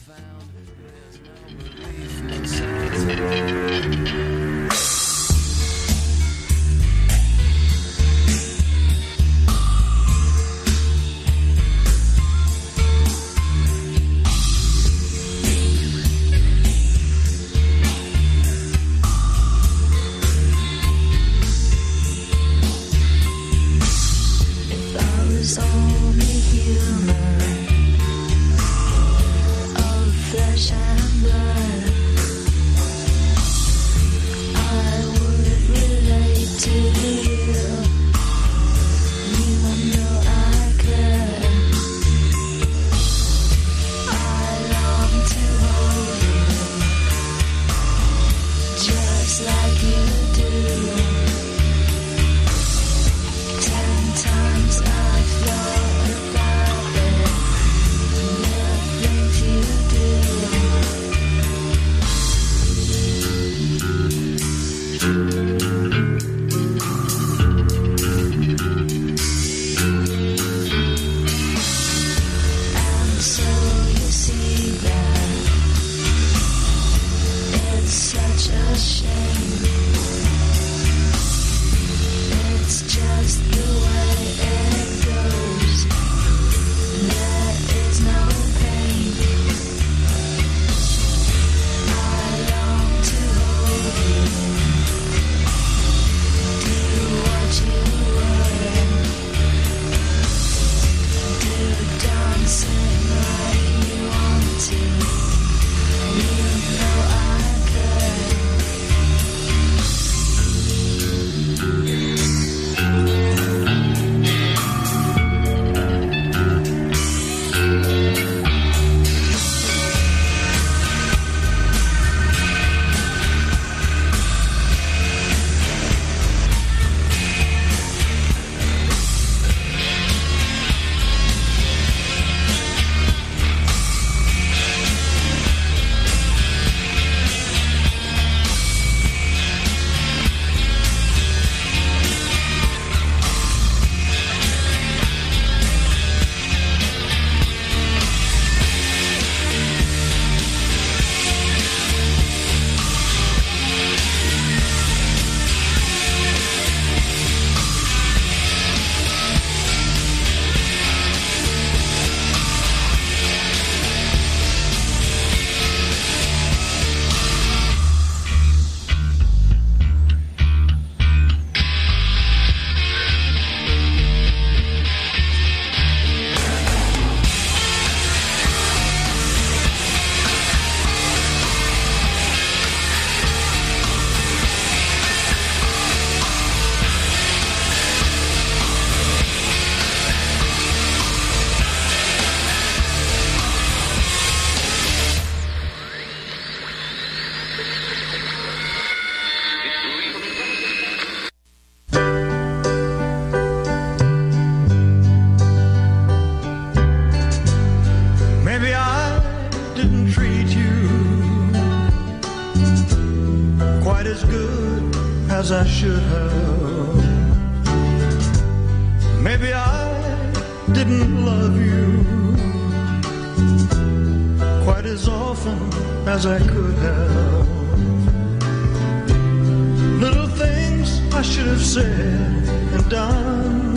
Should have said and done.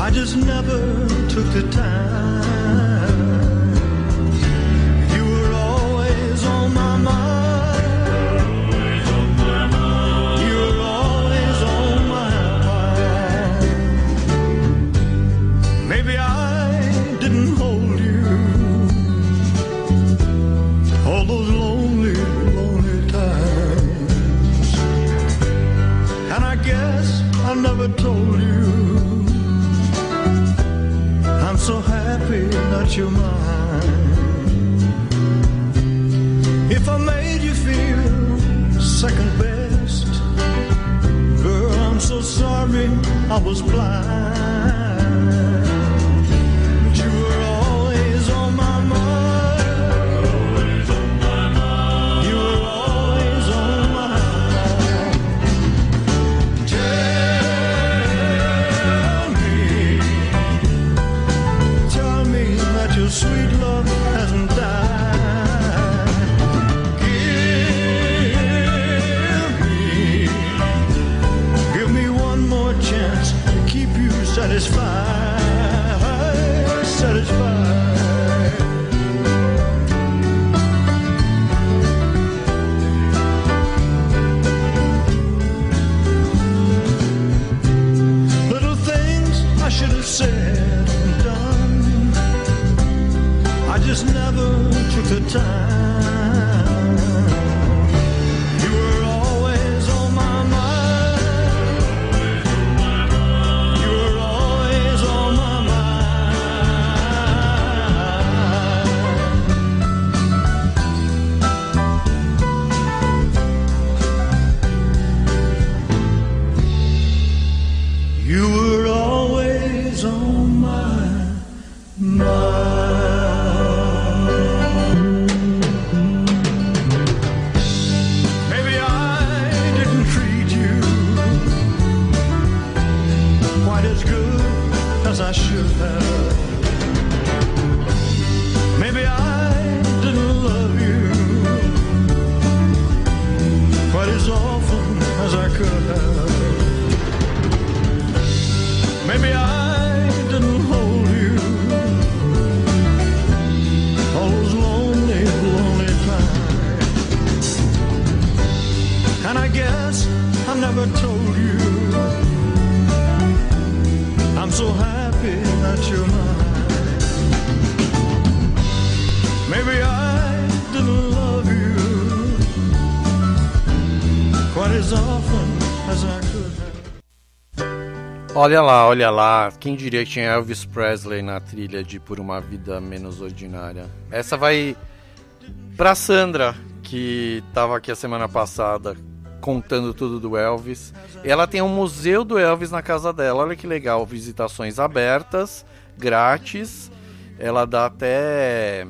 I just never took the time. If I made you feel second best, girl, I'm so sorry I was blind. Olha lá, olha lá. Quem diria que tinha Elvis Presley na trilha de Por uma Vida Menos Ordinária? Essa vai pra Sandra, que tava aqui a semana passada contando tudo do Elvis. Ela tem um museu do Elvis na casa dela. Olha que legal, visitações abertas, grátis. Ela dá até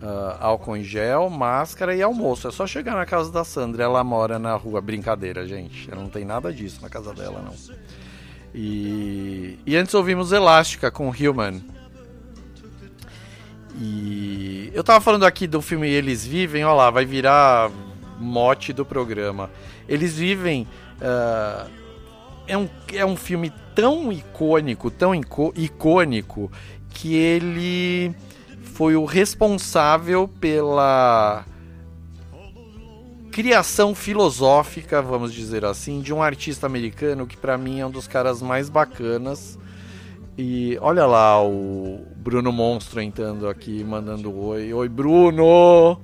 ah, álcool em gel, máscara e almoço. É só chegar na casa da Sandra. Ela mora na rua. Brincadeira, gente. Ela não tem nada disso na casa dela, não. E, e antes ouvimos Elástica com Human. E eu tava falando aqui do filme Eles Vivem, ó lá, vai virar mote do programa. Eles Vivem ah, é, um, é um filme tão icônico, tão ico- icônico, que ele foi o responsável pela criação filosófica, vamos dizer assim, de um artista americano que pra mim é um dos caras mais bacanas. E olha lá o Bruno Monstro entrando aqui, mandando oi. Oi, Bruno!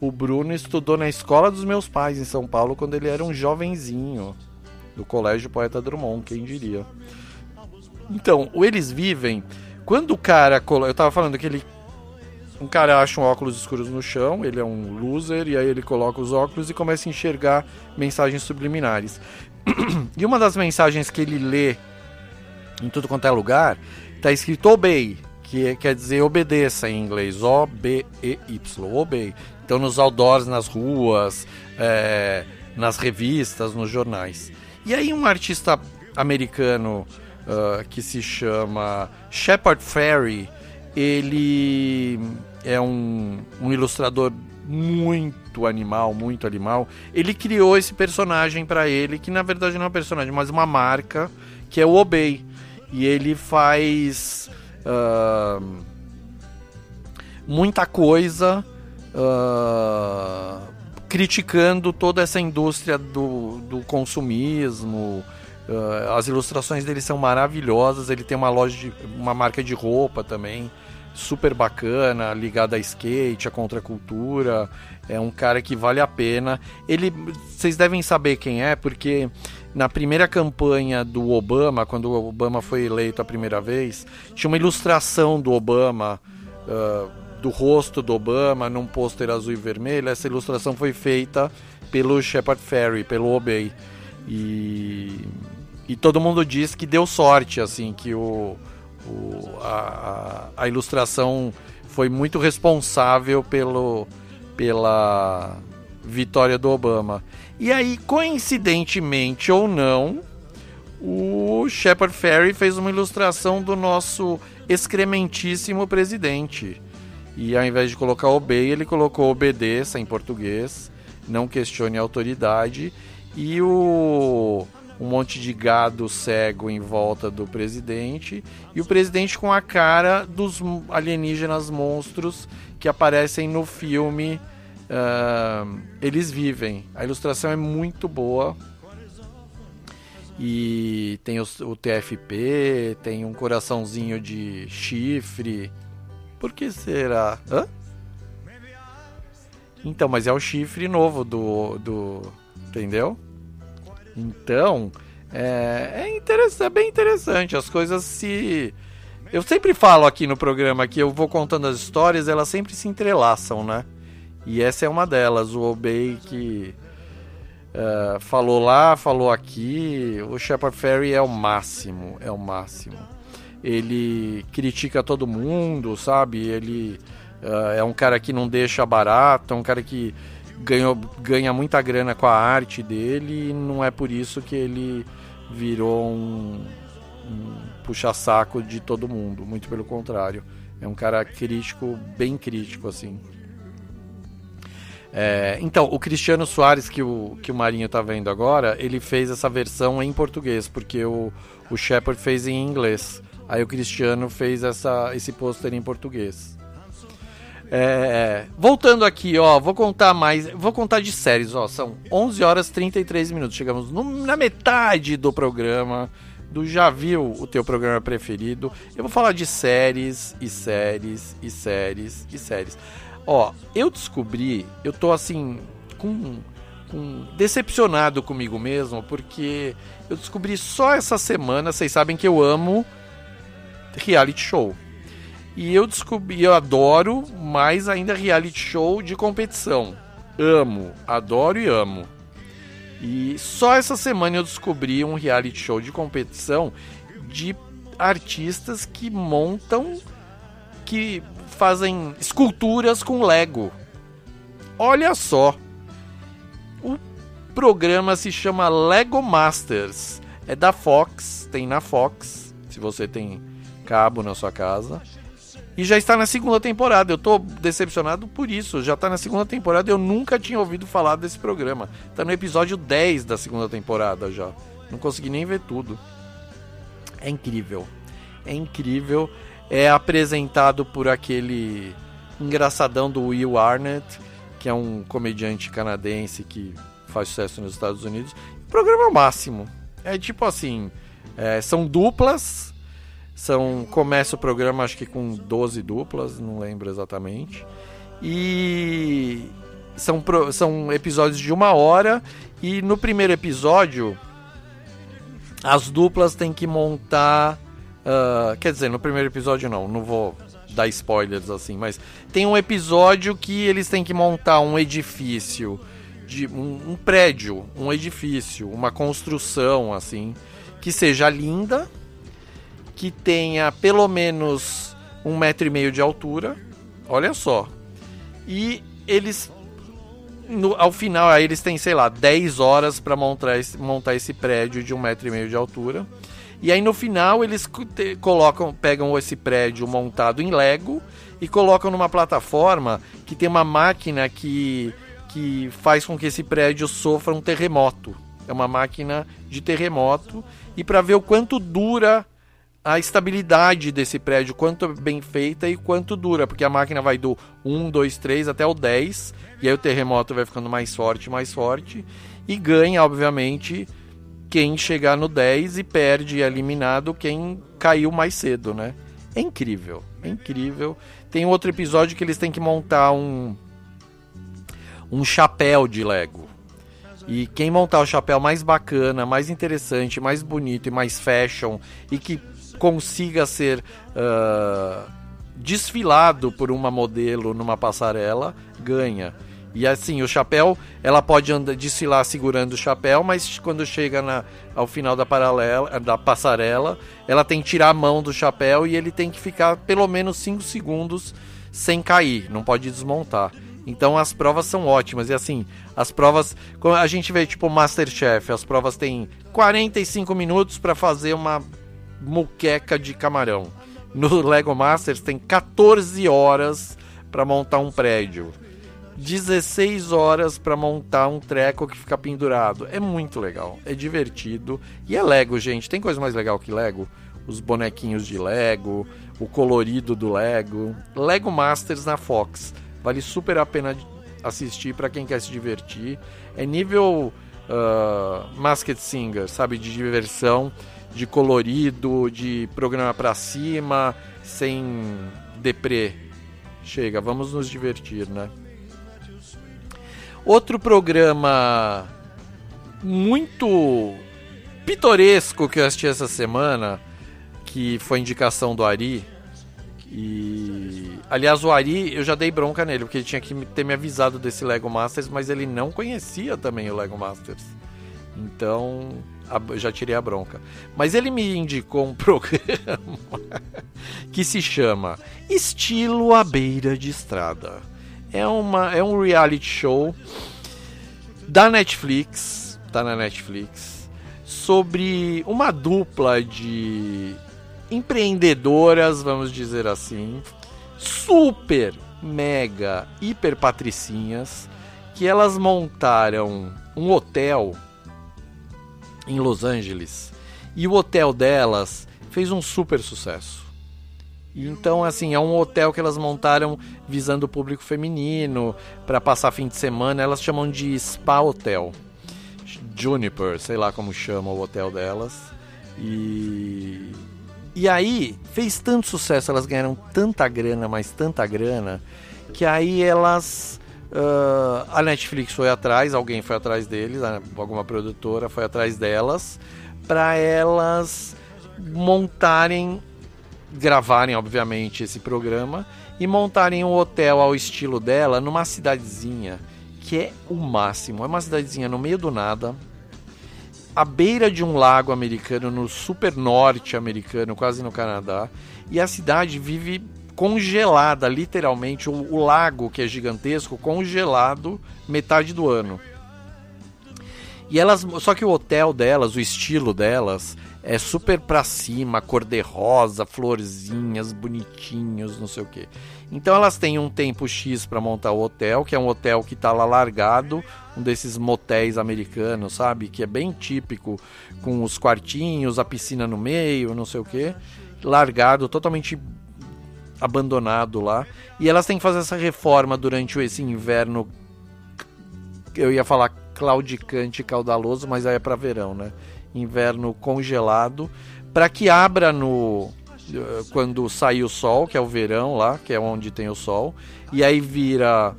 O Bruno estudou na escola dos meus pais em São Paulo quando ele era um jovenzinho. Do Colégio Poeta Drummond, quem diria. Então, o Eles Vivem. Quando o cara. Eu tava falando que ele. Um cara acha um óculos escuros no chão, ele é um loser, e aí ele coloca os óculos e começa a enxergar mensagens subliminares. [CLEARS THROAT] e uma das mensagens que ele lê em tudo quanto é lugar, tá escrito obey, que é- quer dizer obedeça em inglês, O-B-E-Y, obey. Então nos outdoors, nas ruas, é, nas revistas, nos jornais. E aí um artista americano uh, que se chama Shepard Fairey, ele é um, um ilustrador muito animal, muito animal. Ele criou esse personagem para ele, que na verdade não é um personagem, mas uma marca, que é o Obey. E ele faz uh, muita coisa uh, criticando toda essa indústria do, do consumismo. Uh, as ilustrações dele são maravilhosas. Ele tem uma loja, de, uma marca de roupa também, super bacana, ligada a skate, a contracultura. É um cara que vale a pena. Ele, vocês devem saber quem é, porque na primeira campanha do Obama, quando o Obama foi eleito a primeira vez, tinha uma ilustração do Obama. Uh, do rosto do Obama num pôster azul e vermelho. Essa ilustração foi feita pelo Shepard Fairey, pelo Obey. E, e todo mundo diz que deu sorte, assim, que o, o a, a, ilustração foi muito responsável pelo, pela vitória do Obama. E aí, coincidentemente ou não, o Shepard Fairey fez uma ilustração do nosso excrementíssimo presidente. E ao invés de colocar obey, ele colocou obedeça em português, não questione a autoridade. E o um monte de gado cego em volta do presidente e o presidente com a cara dos alienígenas monstros que aparecem no filme uh, Eles Vivem. A ilustração é muito boa e tem o, o TFP, tem um coraçãozinho de chifre. Por que será? Hã? Então, mas é o chifre novo do. do entendeu? Então, é, é, interessante, é bem interessante. As coisas se. Eu sempre falo aqui no programa que eu vou contando as histórias, elas sempre se entrelaçam, né? E essa é uma delas. O Obey que uh, falou lá, falou aqui. O Shepard Ferry é o máximo, é o máximo ele critica todo mundo, sabe? Ele uh, é um cara que não deixa barato, é um cara que ganhou, ganha muita grana com a arte dele e não é por isso que ele virou um, um puxa-saco de todo mundo, muito pelo contrário. É um cara crítico, bem crítico, assim. É, então, o Cristiano Soares, que o, que o Marinho tá vendo agora, ele fez essa versão em português, porque o, o Shepard fez em inglês. Aí o Cristiano fez essa, esse pôster em português. É, voltando aqui, ó, vou contar mais, vou contar de séries, ó, são 11 horas e 33 minutos, chegamos no, na metade do programa, do já viu o teu programa preferido. Eu vou falar de séries e séries e séries e séries. Ó, eu descobri, eu tô assim com, com decepcionado comigo mesmo, porque eu descobri só essa semana, vocês sabem que eu amo reality show. E eu descobri, eu adoro mais ainda reality show de competição. Amo, adoro e amo. E só essa semana eu descobri um reality show de competição de artistas que montam, que fazem esculturas com Lego. Olha só. O programa se chama Lego Masters. É da Fox, tem na Fox. Se você tem cabo na sua casa. E já está na segunda temporada. Eu tô decepcionado por isso. Já está na segunda temporada. Eu nunca tinha ouvido falar desse programa. Está no episódio 10 da segunda temporada já. Não consegui nem ver tudo. É incrível. É incrível. É apresentado por aquele engraçadão do Will Arnett, que é um comediante canadense que faz sucesso nos Estados Unidos. Programa máximo. É tipo assim: é, são duplas são começa o programa acho que com 12 duplas, não lembro exatamente. E são, são episódios de uma hora e no primeiro episódio as duplas têm que montar. Uh, quer dizer, no primeiro episódio não, não vou dar spoilers assim, mas tem um episódio que eles têm que montar um edifício, de um, um prédio, um edifício, uma construção assim, que seja linda que tenha pelo menos um metro e meio de altura. Olha só. E eles no- ao final, aí eles têm, sei lá, 10 horas para montar esse, montar esse prédio de um metro e meio de altura. E aí no final eles colocam, pegam esse prédio montado em Lego e colocam numa plataforma que tem uma máquina que, que faz com que esse prédio sofra um terremoto. É uma máquina de terremoto e para ver o quanto dura a estabilidade desse prédio, quanto é bem feita e quanto dura, porque a máquina vai do 1, 2, 3 até o 10, e aí o terremoto vai ficando mais forte, mais forte, e ganha, obviamente, quem chegar no 10 e perde eliminado quem caiu mais cedo, né? É incrível, é incrível. Tem outro episódio que eles têm que montar um um chapéu de Lego. E quem montar o chapéu mais bacana, mais interessante, mais bonito e mais fashion e que consiga ser ah, desfilado por uma modelo numa passarela, ganha. E assim, o chapéu, ela pode andar, desfilar segurando o chapéu, mas quando chega na, ao final da, paralela, da passarela, ela tem que tirar a mão do chapéu e ele tem que ficar pelo menos 5 segundos sem cair, não pode desmontar. Então as provas são ótimas. E assim, as provas. A gente vê tipo Masterchef, as provas têm 45 minutos para fazer uma muqueca de camarão. No Lego Masters tem 14 horas para montar um prédio. 16 horas para montar um treco que fica pendurado. É muito legal, é divertido. E é Lego, gente. Tem coisa mais legal que Lego? Os bonequinhos de Lego, o colorido do Lego. Lego Masters na Fox. Vale super a pena assistir para quem quer se divertir. É nível uh, Masked Singer, sabe? De diversão, de colorido, de programa pra cima, sem deprê. Chega, vamos nos divertir, né? Outro programa muito pitoresco que eu assisti essa semana, que foi indicação do Ari. E aliás, o Ari, eu já dei bronca nele, porque ele tinha que ter me avisado desse Lego Masters, mas ele não conhecia também o Lego Masters. Então, a- já tirei a bronca. Mas ele me indicou um [LAUGHS] programa que se chama Estilo à Beira de Estrada. É, uma, é um reality show da Netflix, tá na Netflix, sobre uma dupla de empreendedoras, vamos dizer assim, super, mega, hiper patricinhas, que elas montaram um hotel em Los Angeles e o hotel delas fez um super sucesso. Então, assim, é um hotel que elas montaram visando o público feminino para passar fim de semana. Elas chamam de Spa Hotel. Juniper, sei lá como chama o hotel delas. E. E aí, fez tanto sucesso, elas ganharam tanta grana, mas tanta grana, que aí elas. Ah, a Netflix foi atrás, alguém foi atrás deles, alguma produtora foi atrás delas, para elas montarem gravarem, obviamente, esse programa e montarem um hotel ao estilo dela numa cidadezinha que é o máximo. É uma cidadezinha no meio do nada, à beira de um lago americano, no super norte americano, quase no Canadá, e a cidade vive congelada, literalmente, o, o lago que é gigantesco, congelado metade do ano. E elas, só que o hotel delas, o estilo delas é super pra cima, cor de rosa, florzinhas, bonitinhos, não sei o que. Então elas têm um tempo X para montar o hotel, que é um hotel que tá lá largado, um desses motéis americanos, sabe? Que é bem típico, com os quartinhos, a piscina no meio, não sei o que. Largado, totalmente abandonado lá. E elas têm que fazer essa reforma durante esse inverno. Eu ia falar claudicante e caudaloso, mas aí é para verão, né? Inverno congelado, para que abra no eh, quando sair o sol, que é o verão lá, que é onde tem o sol, e aí vira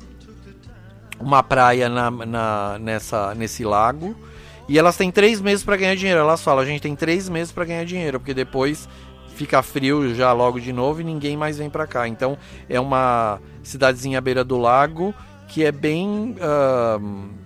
uma praia na, na- nessa, nesse lago. E elas têm três meses para ganhar dinheiro. Elas falam, a gente tem três meses para ganhar dinheiro, porque depois fica frio já logo de novo e ninguém mais vem para cá. Então é uma cidadezinha à beira do lago que é bem ah,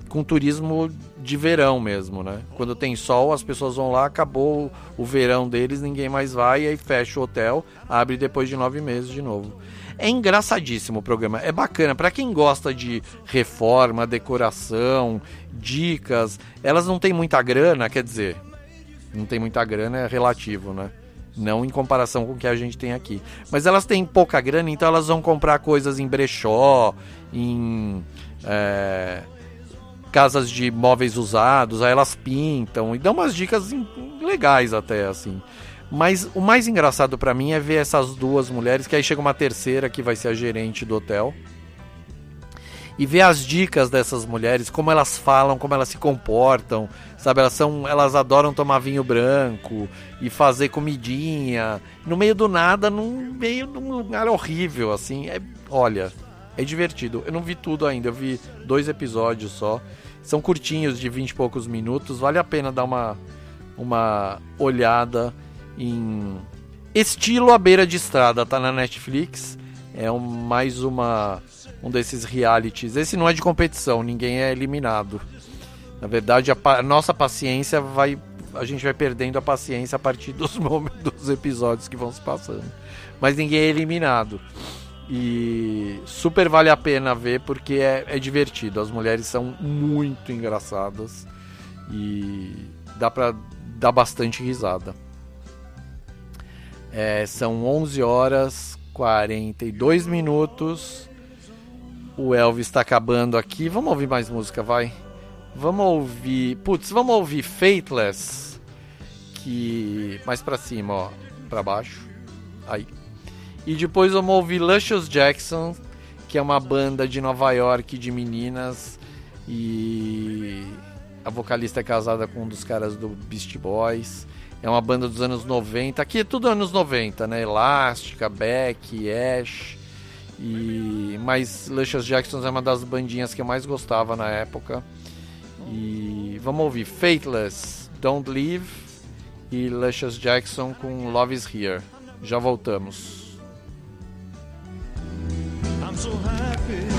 com turismo de verão mesmo, né? Quando tem sol, as pessoas vão lá, acabou o verão deles, ninguém mais vai, e aí fecha o hotel, abre depois de nove meses de novo. É engraçadíssimo o programa, é bacana. Para quem gosta de reforma, decoração, dicas, elas não têm muita grana, quer dizer, não tem muita grana, é relativo, né? Não em comparação com o que a gente tem aqui. Mas elas têm pouca grana, então elas vão comprar coisas em brechó, em é, casas de móveis usados, aí elas pintam e dão umas dicas legais até, assim. Mas o mais engraçado para mim é ver essas duas mulheres, que aí chega uma terceira que vai ser a gerente do hotel. E ver as dicas dessas mulheres, como elas falam, como elas se comportam, sabe? Elas são, elas adoram tomar vinho branco e fazer comidinha no meio do nada, num meio de um lugar horrível, assim. É, olha, é divertido. Eu não vi tudo ainda, eu vi dois episódios só. São curtinhos, de 20 e poucos minutos. Vale a pena dar uma, uma olhada em estilo à beira de estrada, tá na Netflix. É um, mais uma um desses realities. Esse não é de competição, ninguém é eliminado. Na verdade, a, a nossa paciência vai a gente vai perdendo a paciência a partir dos [LAUGHS] dos episódios que vão se passando. Mas ninguém é eliminado. E super vale a pena ver porque é, é divertido. As mulheres são muito engraçadas e dá pra dar bastante risada. É, são 11 horas 42 minutos. O Elvis está acabando aqui. Vamos ouvir mais música, vai. Vamos ouvir. Putz, vamos ouvir Faithless. Que. Mais pra cima, ó. Pra baixo. Aí. E depois vamos ouvir Luscious Jackson, que é uma banda de Nova York de meninas. E. A vocalista é casada com um dos caras do Beast Boys. É uma banda dos anos 90. Aqui é tudo anos 90, né? Elástica, Beck, Ash. E mas Luscious Jackson é uma das bandinhas que eu mais gostava na época. E vamos ouvir Faithless, Don't Leave e Luscious Jackson com Love Is Here. Já voltamos. I'm so happy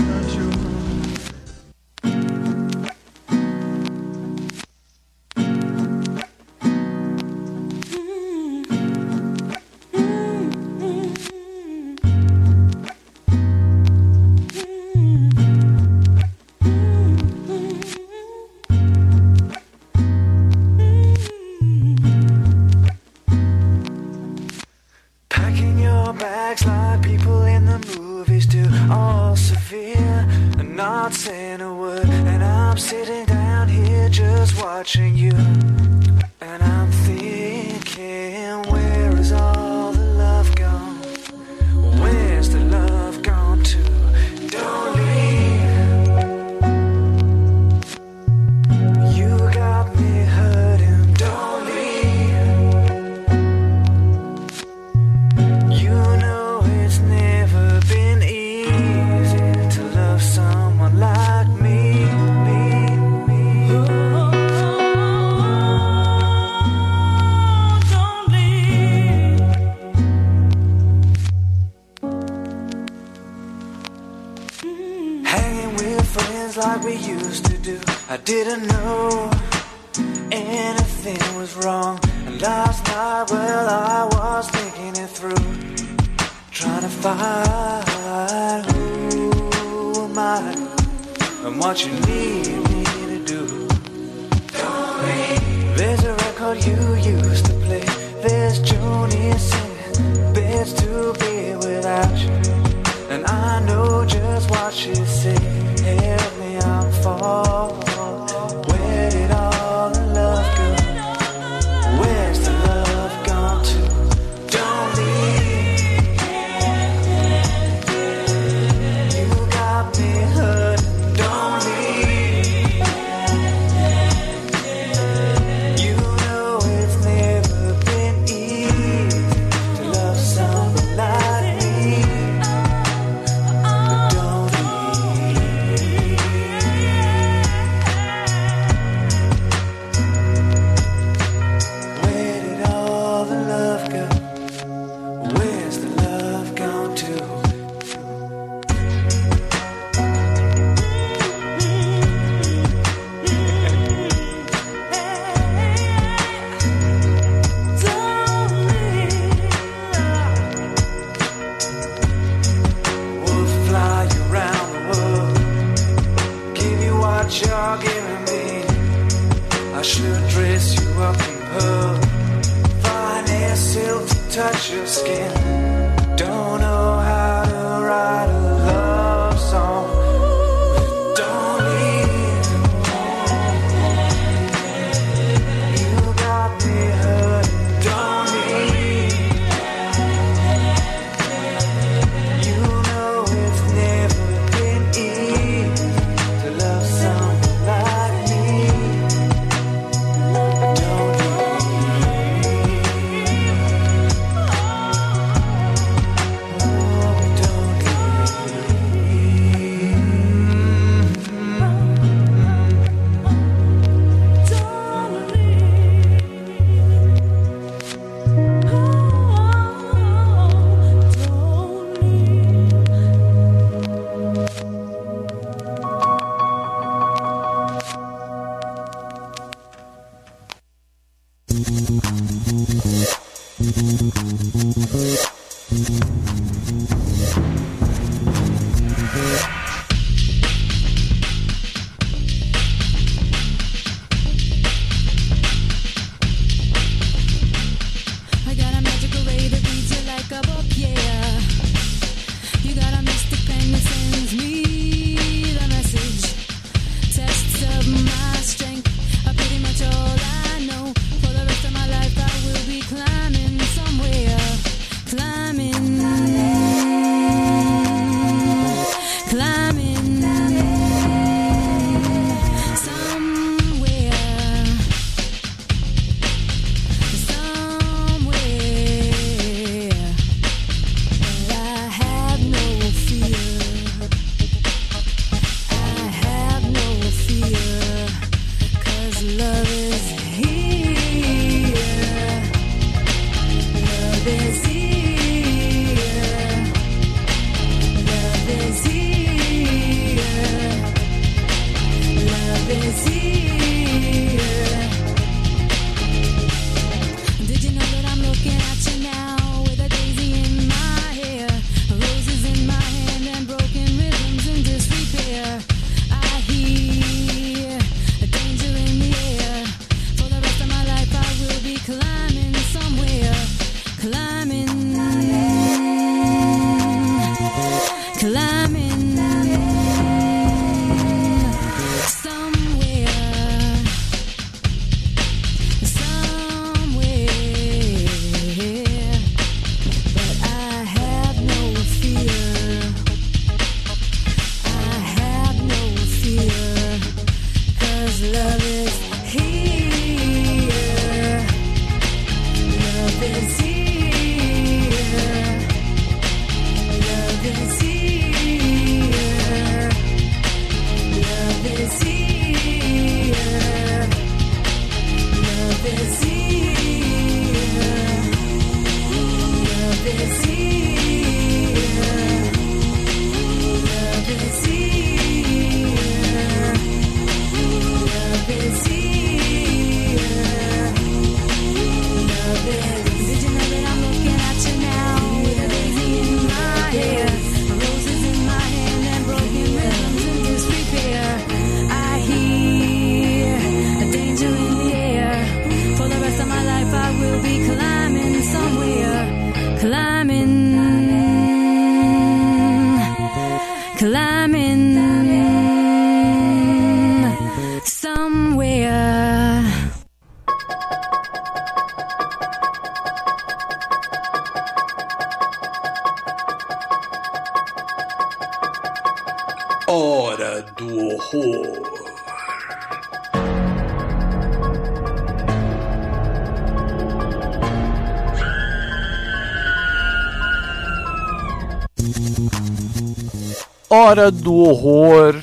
Hora do Horror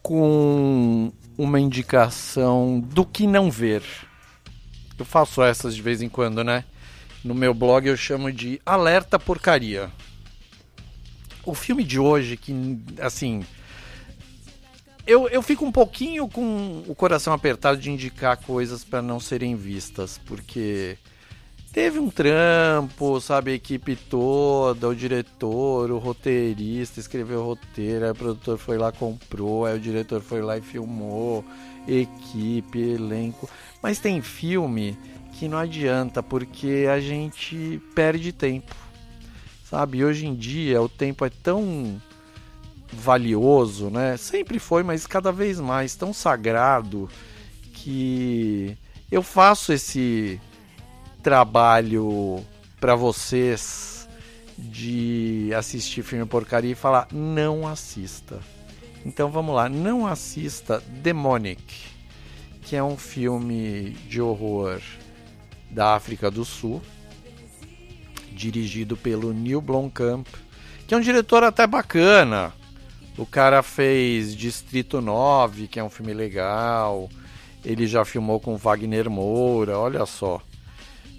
com uma indicação do que não ver. Eu faço essas de vez em quando, né? No meu blog eu chamo de Alerta Porcaria. O filme de hoje, que assim. Eu, eu fico um pouquinho com o coração apertado de indicar coisas para não serem vistas, porque teve um trampo, sabe? A equipe toda, o diretor, o roteirista escreveu o roteiro, aí o produtor foi lá, comprou, aí o diretor foi lá e filmou, equipe, elenco. Mas tem filme que não adianta, porque a gente perde tempo, sabe? Hoje em dia o tempo é tão valioso, né? Sempre foi, mas cada vez mais tão sagrado que eu faço esse trabalho para vocês de assistir filme porcaria e falar não assista. Então vamos lá, não assista Demonic, que é um filme de horror da África do Sul, dirigido pelo Neil Blomkamp, que é um diretor até bacana. O cara fez Distrito 9, que é um filme legal. Ele já filmou com Wagner Moura, olha só.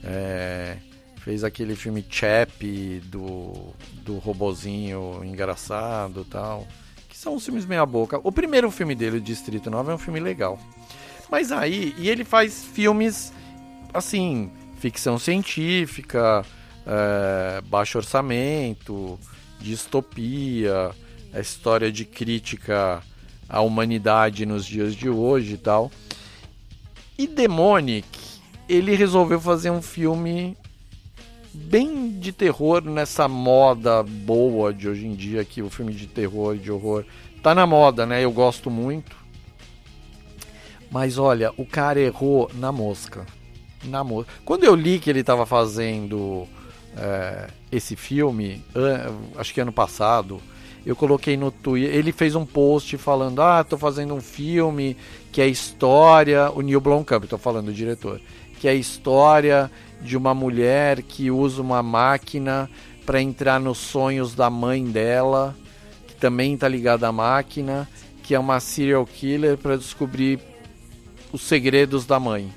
É, fez aquele filme Chap do, do robozinho engraçado tal. Que são os filmes meia boca. O primeiro filme dele, Distrito 9, é um filme legal. Mas aí, e ele faz filmes assim, ficção científica, é, baixo orçamento, distopia, a história de crítica à humanidade nos dias de hoje e tal. E Demonic, ele resolveu fazer um filme bem de terror nessa moda boa de hoje em dia que o filme de terror, de horror, tá na moda, né? Eu gosto muito. Mas olha, o cara errou na mosca. Na mosca. Quando eu li que ele estava fazendo é, esse filme, acho que ano passado, eu coloquei no Twitter. Ele fez um post falando: Ah, tô fazendo um filme que é história. O Neil Blomkamp, tô falando do diretor. Que é a história de uma mulher que usa uma máquina para entrar nos sonhos da mãe dela, que também está ligada à máquina, que é uma serial killer para descobrir os segredos da mãe.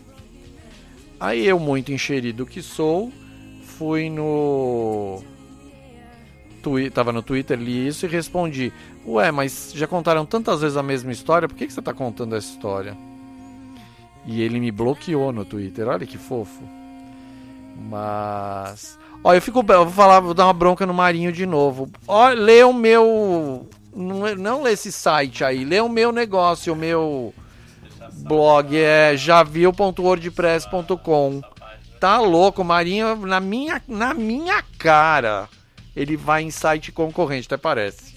Aí eu, muito encherido que sou, fui no. Tava no Twitter, li isso e respondi: Ué, mas já contaram tantas vezes a mesma história, por que, que você está contando essa história? E ele me bloqueou no Twitter, olha que fofo. Mas. Ó, eu fico. Eu vou falar, vou dar uma bronca no Marinho de novo. Ó, lê o meu. Não, é- não lê esse site aí, lê o meu negócio, o meu blog é javiu.wordpress.com. Tá louco, Marinho, na minha, na minha cara, ele vai em site concorrente, até parece.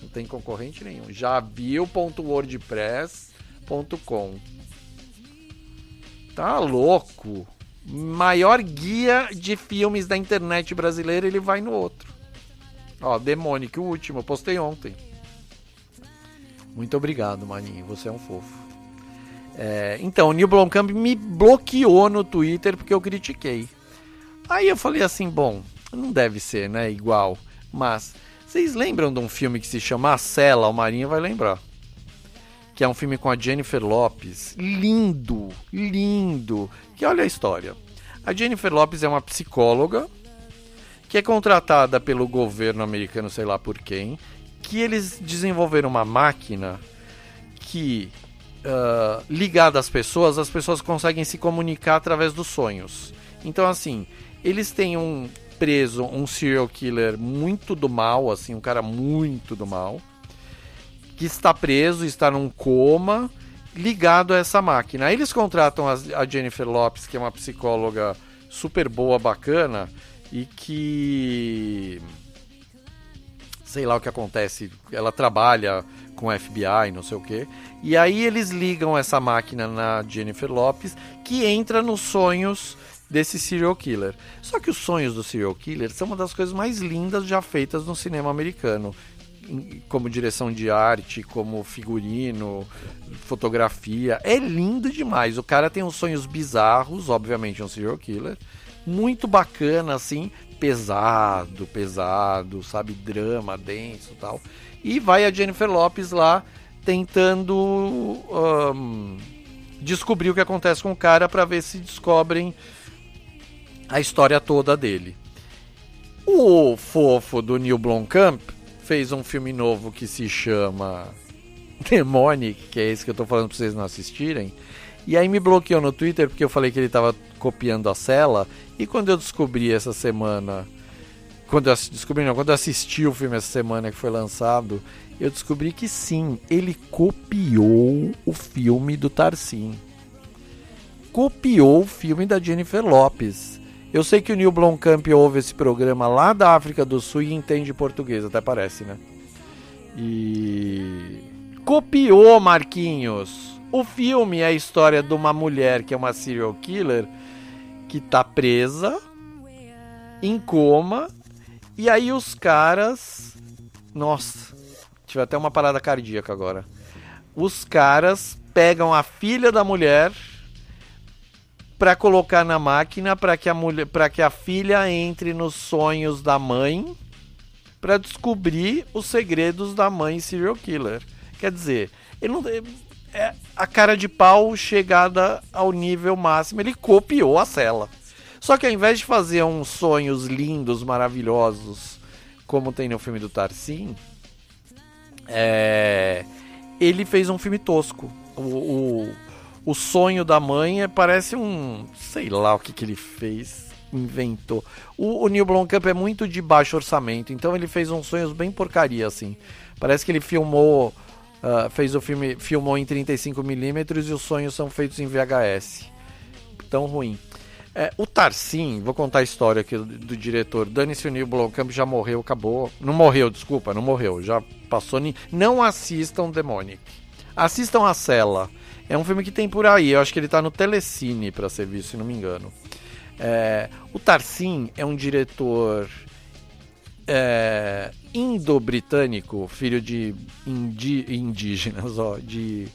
Não tem concorrente nenhum. javiu.wordpress.com. Tá louco. Maior guia de filmes da internet brasileira, ele vai no outro. Ó, Demonic, o último, eu postei ontem. Muito obrigado, Maninho, você é um fofo. É, então, o Neil Blomkamp me bloqueou no Twitter porque eu critiquei. Aí eu falei assim, bom, não deve ser, né, igual. Mas, vocês lembram de um filme que se chama A Cela? O Marinho vai lembrar. Que é um filme com a Jennifer Lopes. Lindo, lindo. Que olha a história. A Jennifer Lopes é uma psicóloga que é contratada pelo governo americano, sei lá por quem, que eles desenvolveram uma máquina que ah, ligada às pessoas, as pessoas conseguem se comunicar através dos sonhos. Então, assim, eles têm um preso, um serial killer muito do mal, assim, um cara muito do mal, que está preso, está num coma, ligado a essa máquina. Aí eles contratam a Jennifer Lopes, que é uma psicóloga super boa, bacana, e que sei lá o que acontece, ela trabalha com FBI, não sei o que. E aí eles ligam essa máquina na Jennifer Lopes, que entra nos sonhos desse serial killer. Só que os sonhos do serial killer são uma das coisas mais lindas já feitas no cinema americano. Como direção de arte, como figurino, fotografia. É lindo demais. O cara tem uns sonhos bizarros, obviamente é um serial killer. Muito bacana, assim, pesado, pesado, sabe? Drama, denso tal. E vai a Jennifer Lopes lá tentando ahn, descobrir o que acontece com o cara para ver se descobrem a história toda dele. O fofo do Neil Blomkamp fez um filme novo que se chama Demonic, que é esse que eu tô falando pra vocês não assistirem. E aí me bloqueou no Twitter porque eu falei que ele tava copiando a cela. E quando eu descobri essa semana. Quando eu descobri, não, quando eu assisti o filme essa semana que foi lançado, eu descobri que sim, ele copiou o filme do Tarsim. copiou o filme da Jennifer Lopes. Eu sei que o Neil Blomkamp ouve esse programa lá da África do Sul e entende português, até parece, né? E copiou Marquinhos. O filme é a história de uma mulher que é uma serial killer que tá presa em coma e aí os caras, nossa, tive até uma parada cardíaca agora. Os caras pegam a filha da mulher para colocar na máquina para que a mulher, para que a filha entre nos sonhos da mãe para descobrir os segredos da mãe serial killer. Quer dizer, ele não é a cara de pau chegada ao nível máximo, ele copiou a cela. Só que ao invés de fazer uns sonhos lindos, maravilhosos, como tem no filme do Tarsim, é, ele fez um filme tosco. O, o, o sonho da mãe é, parece um. sei lá o que, que ele fez. Inventou. O, o Neil Blomkamp é muito de baixo orçamento, então ele fez uns sonhos bem porcaria, assim. Parece que ele filmou. Uh, fez o filme. filmou em 35mm e os sonhos são feitos em VHS. Tão ruim. É, o Tarsim, vou contar a história aqui do, do diretor. Dane-se o Neil Blomkamp já morreu, acabou. Não morreu, desculpa, não morreu. Já passou. Ni... Não assistam Demonic. Assistam a Cela. É um filme que tem por aí. Eu acho que ele tá no Telecine para ser visto, se não me engano. É, o Tarsim é um diretor é, indo-britânico, filho de indi, indígenas, ó, de,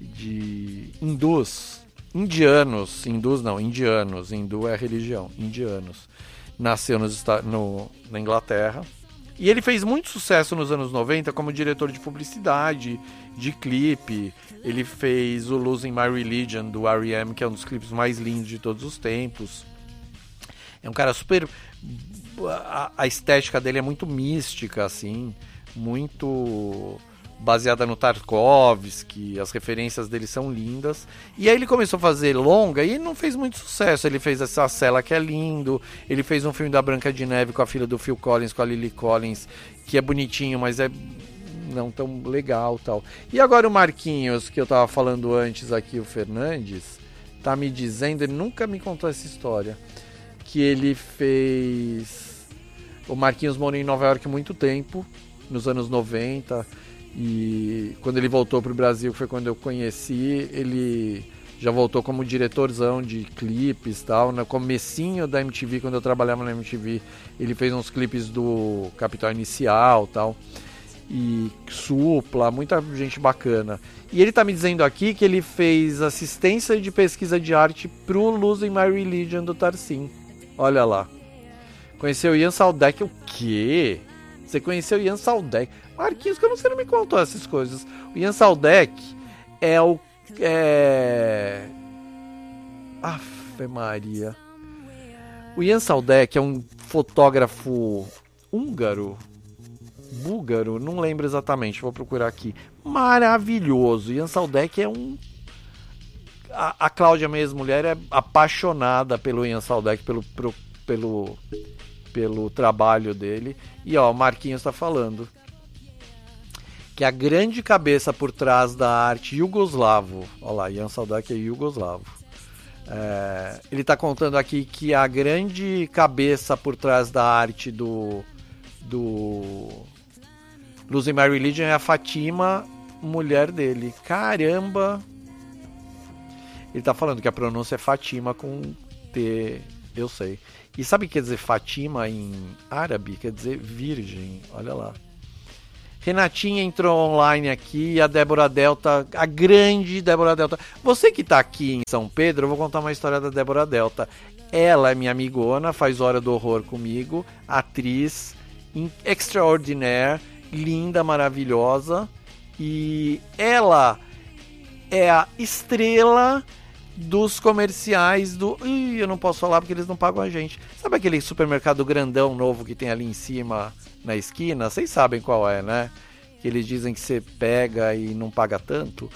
de hindus, indianos, hindus não, indianos, hindu é religião, indianos. Nasceu nos, no, na Inglaterra. E ele fez muito sucesso nos anos 90 como diretor de publicidade, de clipe. Ele fez o Losing My Religion do R.E.M., que é um dos clipes mais lindos de todos os tempos. É um cara super. A, estética dele é muito mística, assim, muito baseada no Tarkovsky, as referências dele são lindas. E aí ele começou a fazer longa e não fez muito sucesso. Ele fez essa cela que é lindo, ele fez um filme da Branca de Neve com a filha do Phil Collins, com a Lily Collins, que é bonitinho, mas é não tão legal, tal. E agora o Marquinhos, que eu tava falando antes aqui, o Fernandes, tá me dizendo, ele nunca me contou essa história que ele fez. O Marquinhos morou em Nova York há muito tempo, nos anos 90. E quando ele voltou para o Brasil, foi quando eu conheci, ele já voltou como diretorzão de clipes tal. No comecinho da MTV, quando eu trabalhava na MTV, ele fez uns clipes do Capital Inicial tal. E Supla, muita gente bacana. E ele tá me dizendo aqui que ele fez assistência de pesquisa de arte pro Losing My Religion do Tarsim. Olha lá. Conheceu Ian Saldek o quê? Você conheceu Ian Saldek? Marquinhos, não sei, não me contou essas coisas. O Ian Saldek é o. É. Afe Maria. O Ian Saldek é um fotógrafo húngaro. Búlgaro, não lembro exatamente, vou procurar aqui. Maravilhoso. Ian Saldek é um a, a Cláudia, minha ex-mulher, é apaixonada pelo Ian Saldek, pelo, pelo, pelo, pelo trabalho dele. E ó, o Marquinhos está falando que a grande cabeça por trás da arte yugoslavo, olha lá, Ian Saldek é yugoslavo. É, ele está contando aqui que a grande cabeça por trás da arte do do Losing My Religion é a Fatima, mulher dele. Caramba, ele tá falando que a pronúncia é Fatima com T, eu sei. E sabe o que quer dizer Fatima em árabe? Quer dizer virgem, olha lá. Renatinha entrou online aqui, a Débora Delta, a grande Débora Delta. Você que tá aqui em São Pedro, eu vou contar uma história da Débora Delta. Ela é minha amigona, faz Hora do Horror comigo, atriz extraordinaire, linda, maravilhosa. E ela é a estrela dos comerciais do. Ih, eu não posso falar porque eles não pagam a gente. Sabe aquele supermercado grandão novo que tem ali em cima, na esquina? Vocês sabem qual é, né? Que eles dizem que você pega e não paga tanto.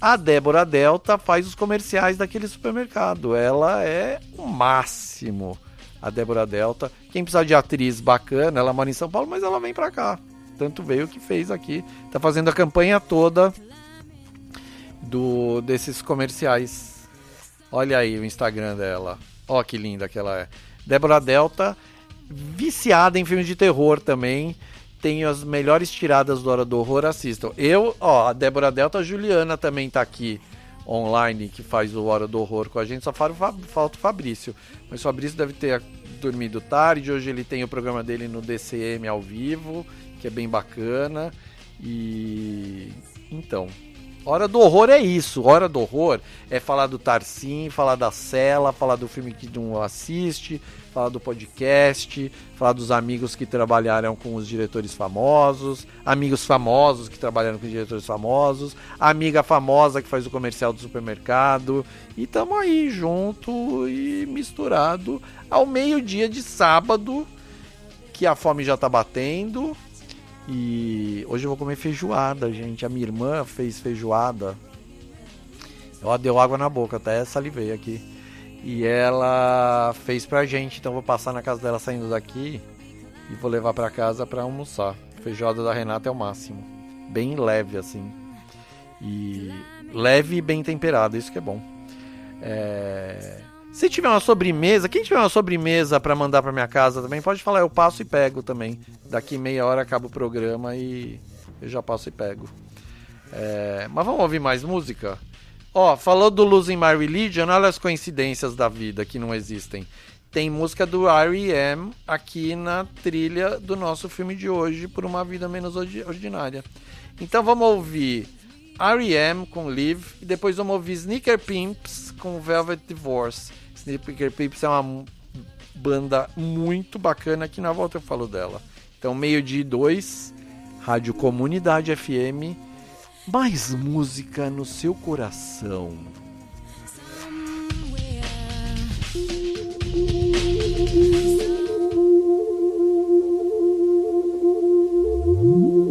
A Débora Delta faz os comerciais daquele supermercado. Ela é o máximo. A Débora Delta. Quem precisa de atriz bacana, ela mora em São Paulo, mas ela vem pra cá. Tanto veio que fez aqui. Tá fazendo a campanha toda do desses comerciais Olha aí o Instagram dela. Ó que linda que ela é. Débora Delta, viciada em filmes de terror também. Tem as melhores tiradas do Hora do Horror, assistam. Eu, ó, a Débora Delta, a Juliana também tá aqui online, que faz o Hora do Horror com a gente. Só falta o Fabrício. Mas o Fabrício deve ter dormido tarde. Hoje ele tem o programa dele no DCM ao vivo, que é bem bacana. E. Então. Hora do horror é isso. Hora do horror é falar do Tarsim, falar da Cela, falar do filme que não assiste, falar do podcast, falar dos amigos que trabalharam com os diretores famosos, amigos famosos que trabalharam com os diretores famosos, amiga famosa que faz o comercial do supermercado. E tamo aí junto e misturado ao meio-dia de sábado, que a fome já tá batendo. E hoje eu vou comer feijoada, gente. A minha irmã fez feijoada. Ó, deu água na boca, até salivei aqui. E ela fez pra gente, então vou passar na casa dela saindo daqui e vou levar pra casa pra almoçar. Feijoada da Renata é o máximo. Bem leve assim. E leve e bem temperada, isso que é bom. É... Se tiver uma sobremesa, quem tiver uma sobremesa pra mandar pra minha casa também, pode falar, eu passo e pego também. Daqui meia hora acaba o programa e eu já passo e pego. É, Mas vamos ouvir mais música? Ó, falou do Losing My Religion, olha as coincidências da vida que não existem. Tem música do R.E.M. aqui na trilha do nosso filme de hoje, Por Uma Vida Menos Ordi- Ordinária. Então vamos ouvir R.E.M. com Live e depois vamos ouvir Sneaker Pimps com Velvet Divorce. Sneaker Pimps é uma banda muito bacana, que na volta eu falo dela. Então, meio-dia e dois, Rádio Comunidade FM, mais música no seu coração. Nothing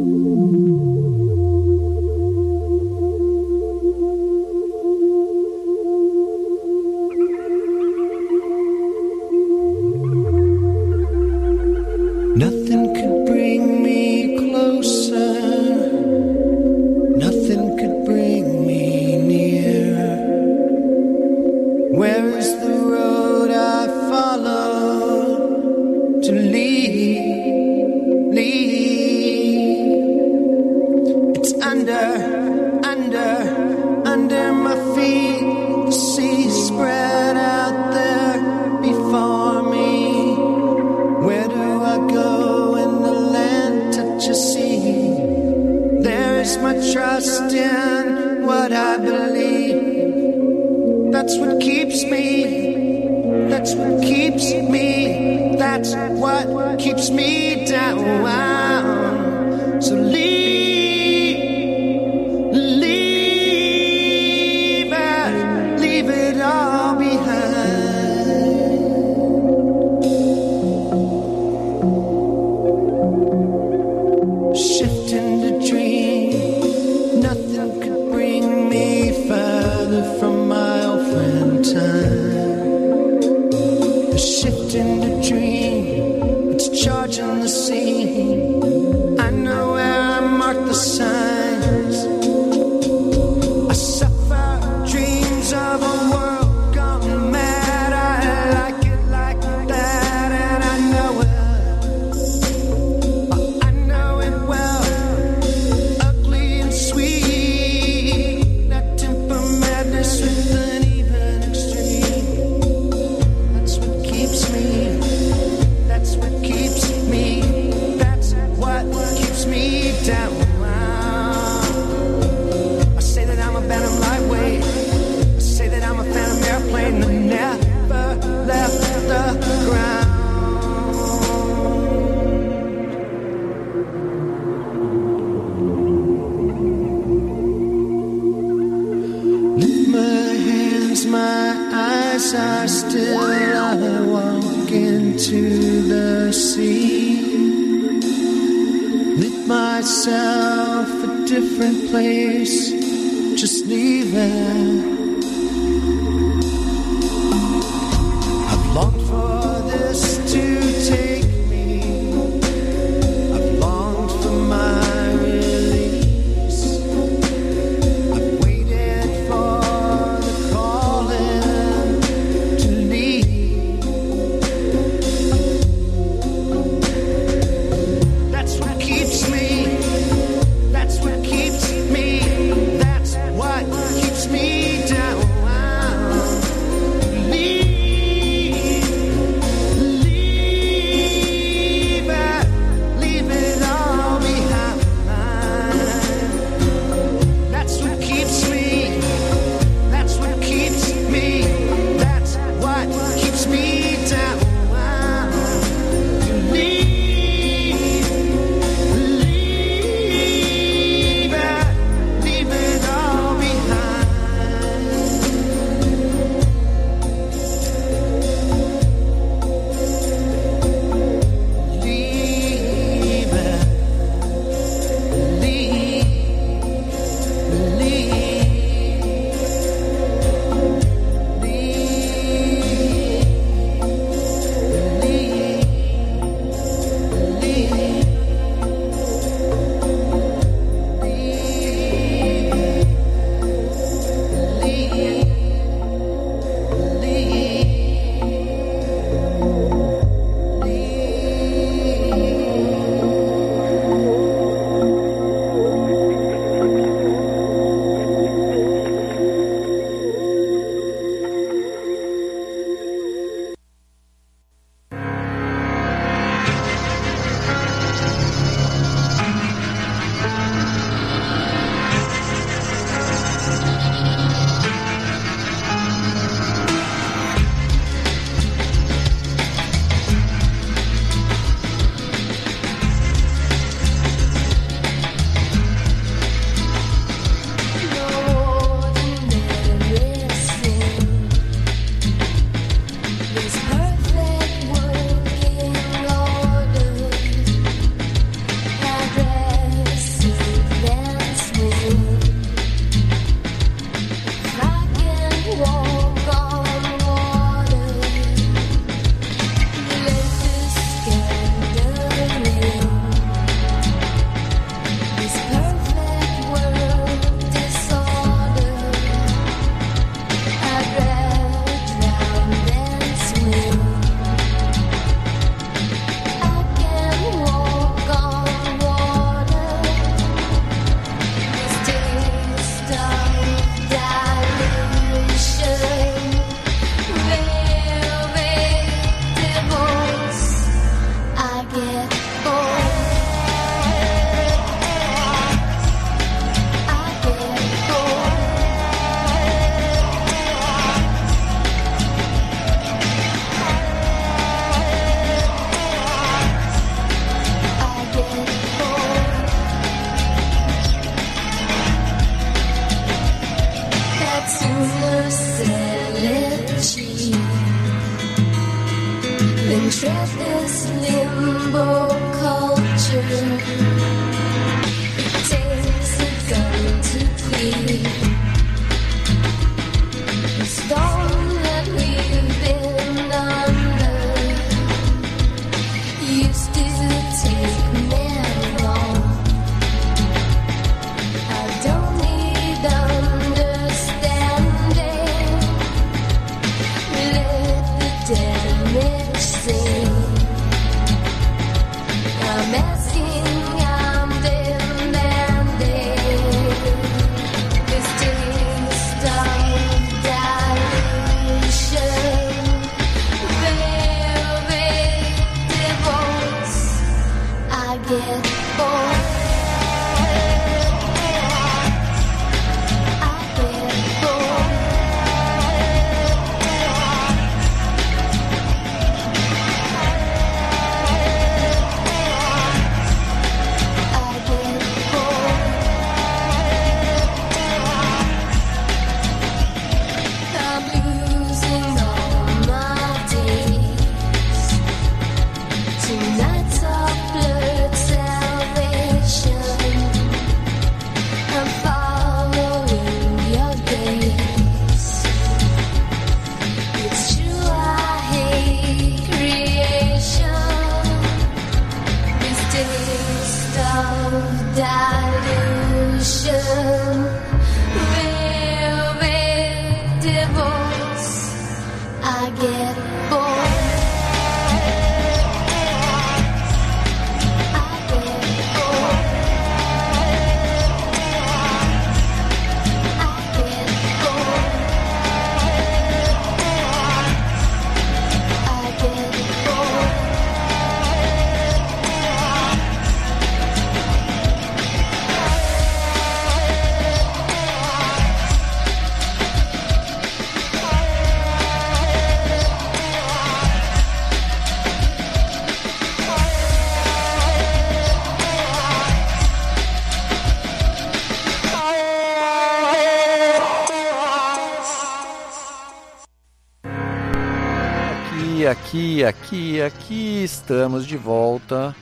Aqui, aqui, aqui, estamos de volta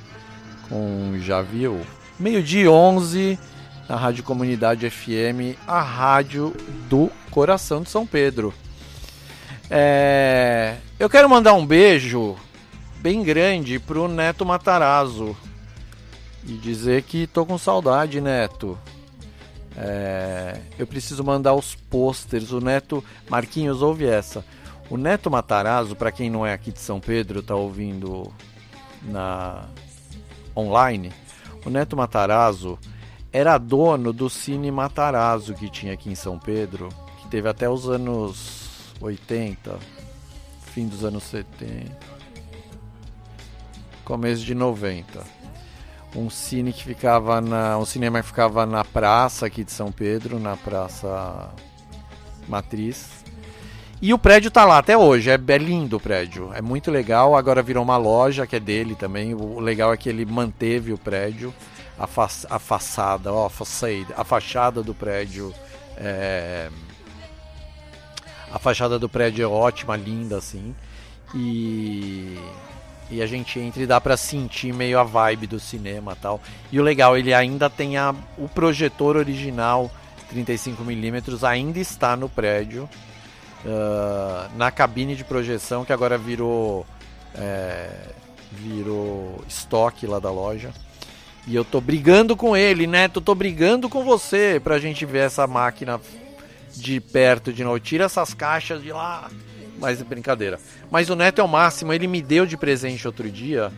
com já viu meio-dia e 11 na Rádio Comunidade FM, a rádio do coração de São Pedro. É, eu quero mandar um beijo bem grande pro Neto Matarazzo e dizer que tô com saudade, Neto. É, eu preciso mandar os pôsteres. O Neto Marquinhos ouve essa. O Neto Matarazzo, para quem não é aqui de São Pedro, tá ouvindo na online. O Neto Matarazzo era dono do Cine Matarazzo que tinha aqui em São Pedro, que teve até os anos 80, fim dos anos 70, começo de 90. Um cine que ficava na, um cinema que ficava na praça aqui de São Pedro, na Praça Matriz. E o prédio tá lá até hoje, é, é lindo o prédio, é muito legal. Agora virou uma loja que é dele também. O legal é que ele manteve o prédio, a, fa a façada, ó, a a fachada do prédio. É... A fachada do prédio é ótima, linda assim. E e a gente entra e dá pra sentir meio a vibe do cinema tal. E o legal, ele ainda tem a, o projetor original 35mm, ainda está no prédio. Uh, na cabine de projeção que agora virou é, virou estoque lá da loja e eu tô brigando com ele, Neto, eu tô brigando com você pra gente ver essa máquina de perto de novo. Tira essas caixas de lá. Mas é brincadeira. Mas o Neto é o máximo, ele me deu de presente outro dia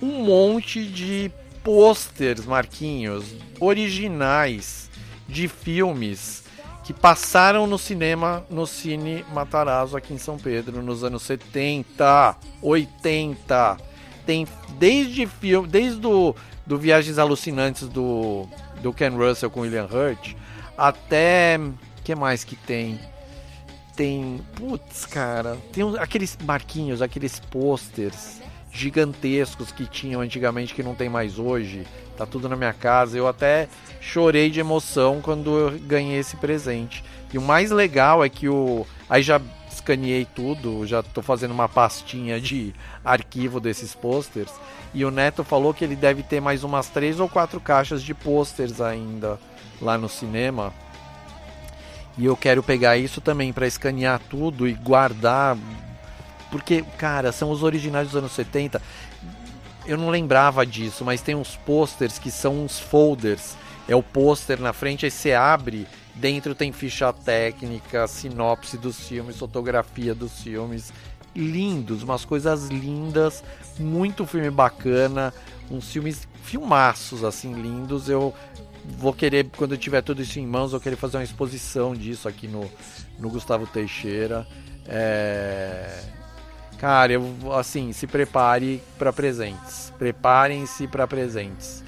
um monte de pôsteres, Marquinhos, originais de filmes que passaram no cinema, no Cine Matarazzo aqui em São Pedro nos anos 70, 80. Tem desde filme, desde do, do Viagens Alucinantes do, do Ken Russell com William Hurt até que mais que tem? Tem, putz, cara, tem aqueles marquinhos, aqueles posters gigantescos que tinham antigamente que não tem mais hoje. Tá tudo na minha casa. Eu até chorei de emoção quando eu ganhei esse presente. E o mais legal é que o aí já escaneei tudo, já tô fazendo uma pastinha de arquivo desses posters. E o Neto falou que ele deve ter mais umas três ou quatro caixas de posters ainda lá no cinema. E eu quero pegar isso também para escanear tudo e guardar. Porque, cara, são os originais dos anos 70. Eu não lembrava disso, mas tem uns posters que são uns folders. É o pôster na frente, aí você abre, dentro tem ficha técnica, sinopse dos filmes, fotografia dos filmes. Lindos, umas coisas lindas, muito filme bacana, uns filmes, filmaços assim, lindos. Eu vou querer, quando eu tiver tudo isso em mãos, eu querer fazer uma exposição disso aqui no, no Gustavo Teixeira. É... Cara, eu assim, se prepare para presentes. Preparem-se para presentes.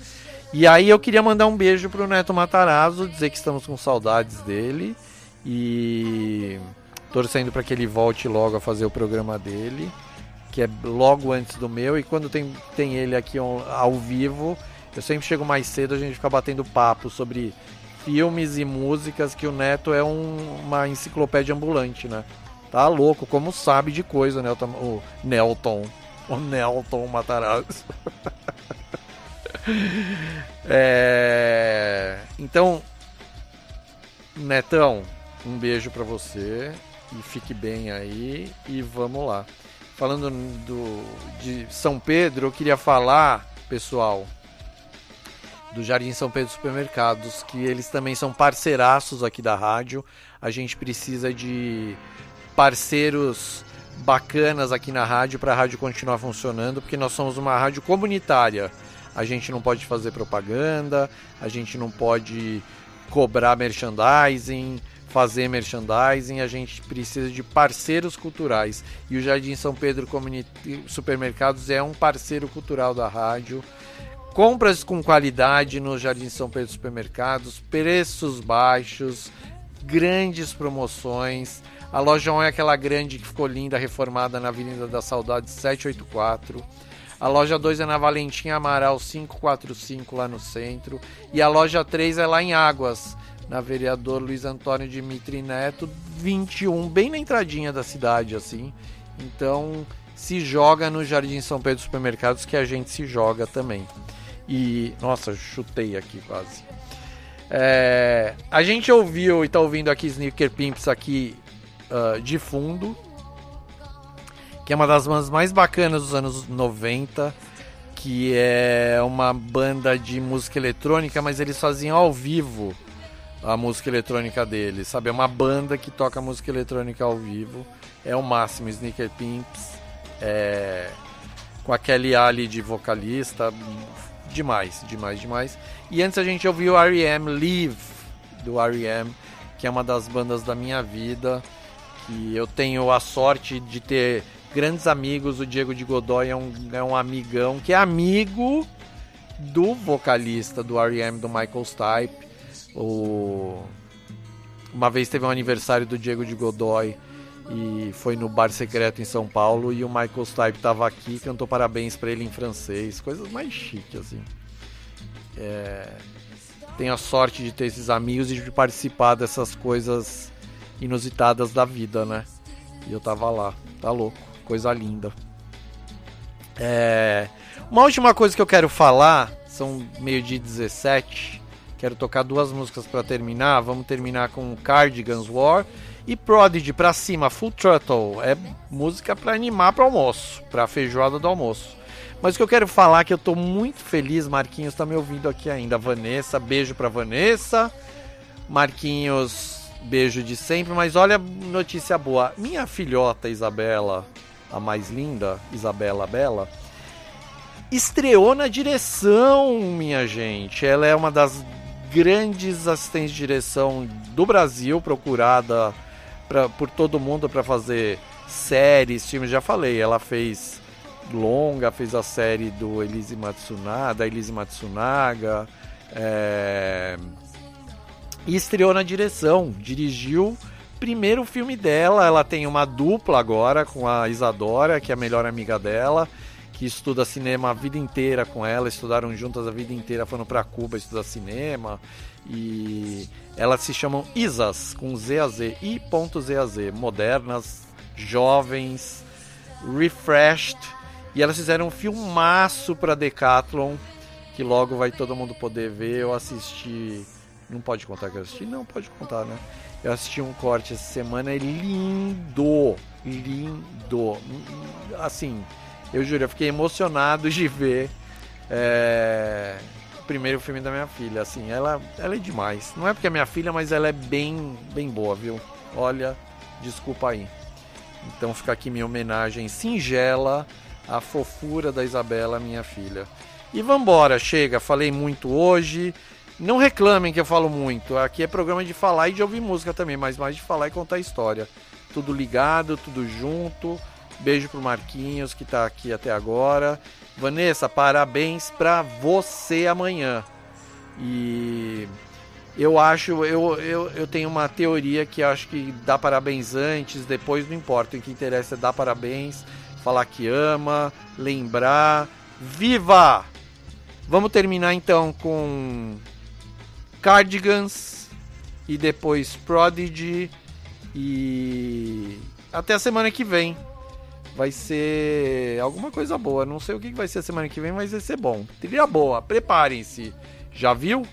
E aí eu queria mandar um beijo pro Neto Matarazzo, dizer que estamos com saudades dele e torcendo para que ele volte logo a fazer o programa dele, que é logo antes do meu e quando tem, tem ele aqui ao, vivo, eu sempre chego mais cedo, a gente fica batendo papo sobre filmes e músicas que o Neto é um- uma enciclopédia ambulante, né? Tá louco, como sabe de coisa, Nelton, o Nelton. O Nelton Matarazzo. [LAUGHS] É, Então, Netão, um beijo pra você e fique bem aí e vamos lá. Falando do, de São Pedro, eu queria falar, pessoal, do Jardim São Pedro Supermercados, que eles também são parceiraços aqui da rádio. A gente precisa de parceiros bacanas aqui na rádio para a rádio continuar funcionando, porque nós somos uma rádio comunitária. A gente não pode fazer propaganda, a gente não pode cobrar merchandising, fazer merchandising, a gente precisa de parceiros culturais. E o Jardim São Pedro Comuni- Supermercados é um parceiro cultural da rádio. Compras com qualidade no Jardim São Pedro Supermercados, preços baixos, grandes promoções. A loja 1 é aquela grande que ficou linda, reformada na Avenida da Saudade 784. A loja 2 é na Valentim Amaral 545, lá no centro. E a loja 3 é lá em Águas, na Vereador Luiz Antônio Dimitri Neto 21, bem na entradinha da cidade, assim. Então, se joga no Jardim São Pedro Supermercados, que a gente se joga também. E, nossa, chutei aqui quase. É, a gente ouviu e tá ouvindo aqui Sneaker Pimps aqui ah, de fundo, que é uma das bandas mais bacanas dos anos 90, que é uma banda de música eletrônica, mas eles faziam ao vivo a música eletrônica deles, sabe? É uma banda que toca música eletrônica ao vivo, é o máximo, Sneaker Pimps, é, com a Kelly Ali de vocalista, demais, demais, demais. E antes a gente ouviu o R.E.M. Live, do R.E.M., que é uma das bandas da minha vida, que eu tenho a sorte de ter grandes amigos. O Diego de Godoy é um, é um amigão que é amigo do vocalista do R.E.M., do Michael Stipe. O... Uma vez teve um aniversário do Diego de Godoy e foi no bar secreto em São Paulo e o Michael Stipe estava aqui, cantou parabéns para ele em francês, coisas mais chiques assim. É... Tenho a sorte de ter esses amigos e de participar dessas coisas inusitadas da vida, né? E eu tava lá, tá louco, coisa linda. É... Uma última coisa que eu quero falar, são meio de 17, quero tocar duas músicas para terminar. Vamos terminar com Cardigans War e Prodigy pra cima, Full Throttle. É música para animar para almoço, para feijoada do almoço. Mas o que eu quero falar é que eu tô muito feliz, Marquinhos tá me ouvindo aqui ainda. Vanessa, beijo pra Vanessa. Marquinhos, beijo de sempre. Mas olha, notícia boa. Minha filhota Isabela, a mais linda, Isabela Bela, estreou na direção, minha gente. Ela é uma das grandes assistentes de direção do Brasil, procurada pra, por todo mundo para fazer séries, filmes. Já falei, ela fez longa, fez a série do Elise Matsunaga, da Elise Matsunaga, é... e estreou na direção, dirigiu primeiro filme dela, ela tem uma dupla agora com a Isadora, que é a melhor amiga dela, que estuda cinema a vida inteira com ela, estudaram juntas a vida inteira, foram para Cuba estudar cinema, e elas se chamam Isas, com Z a Z, I.Z-A-Z, modernas, jovens, refreshed, e elas fizeram um filmaço pra Decathlon, que logo vai todo mundo poder ver. Eu assisti. Não pode contar que eu assisti? Não, pode contar, né? Eu assisti um corte essa semana, é lindo! Lindo! Assim, Eu juro, eu fiquei emocionado de ver é, o primeiro filme da minha filha. Assim, ela, ela é demais. Não é porque é minha filha, mas ela é bem, bem boa, viu? Olha, desculpa aí. Então fica aqui minha homenagem singela à fofura da Isabela, minha filha. E vambora, chega, falei muito hoje. Não reclamem que eu falo muito. Aqui é programa de falar e de ouvir música também, mas mais de falar e contar história. Tudo ligado, tudo junto. Beijo pro Marquinhos que tá aqui até agora. Vanessa, parabéns pra você amanhã. E eu acho, eu, eu, eu tenho uma teoria que acho que dá parabéns antes, depois não importa. O que interessa é dar parabéns, falar que ama, lembrar. Viva! Vamos terminar então com Cardigans e depois Prodigy e até a semana que vem. Vai ser alguma coisa boa. Não sei o que vai ser a semana que vem, mas vai ser bom. Trilha boa, preparem-se. Já viu?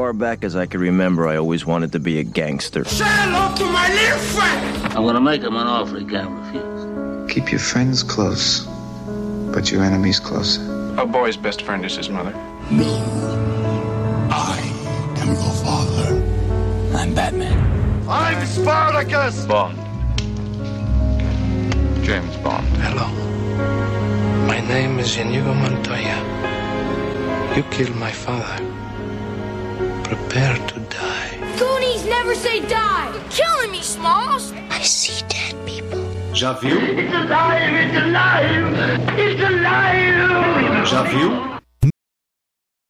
Far back as I can remember, I always wanted to be a gangster. Say hello to my little friend. I'm gonna make him an offer he can't refuse. Keep your friends close, but your enemies closer. A boy's best friend is his mother. No. I am your father. I'm Batman. I'm Spartacus. Bond. James Bond. Hello. My name is Inigo Montoya. You killed my father. Prepare to die. Goonies never say die. You're killing me, Smalls. I see dead people. Já viu? It's alive! It's alive! It's alive! Já viu?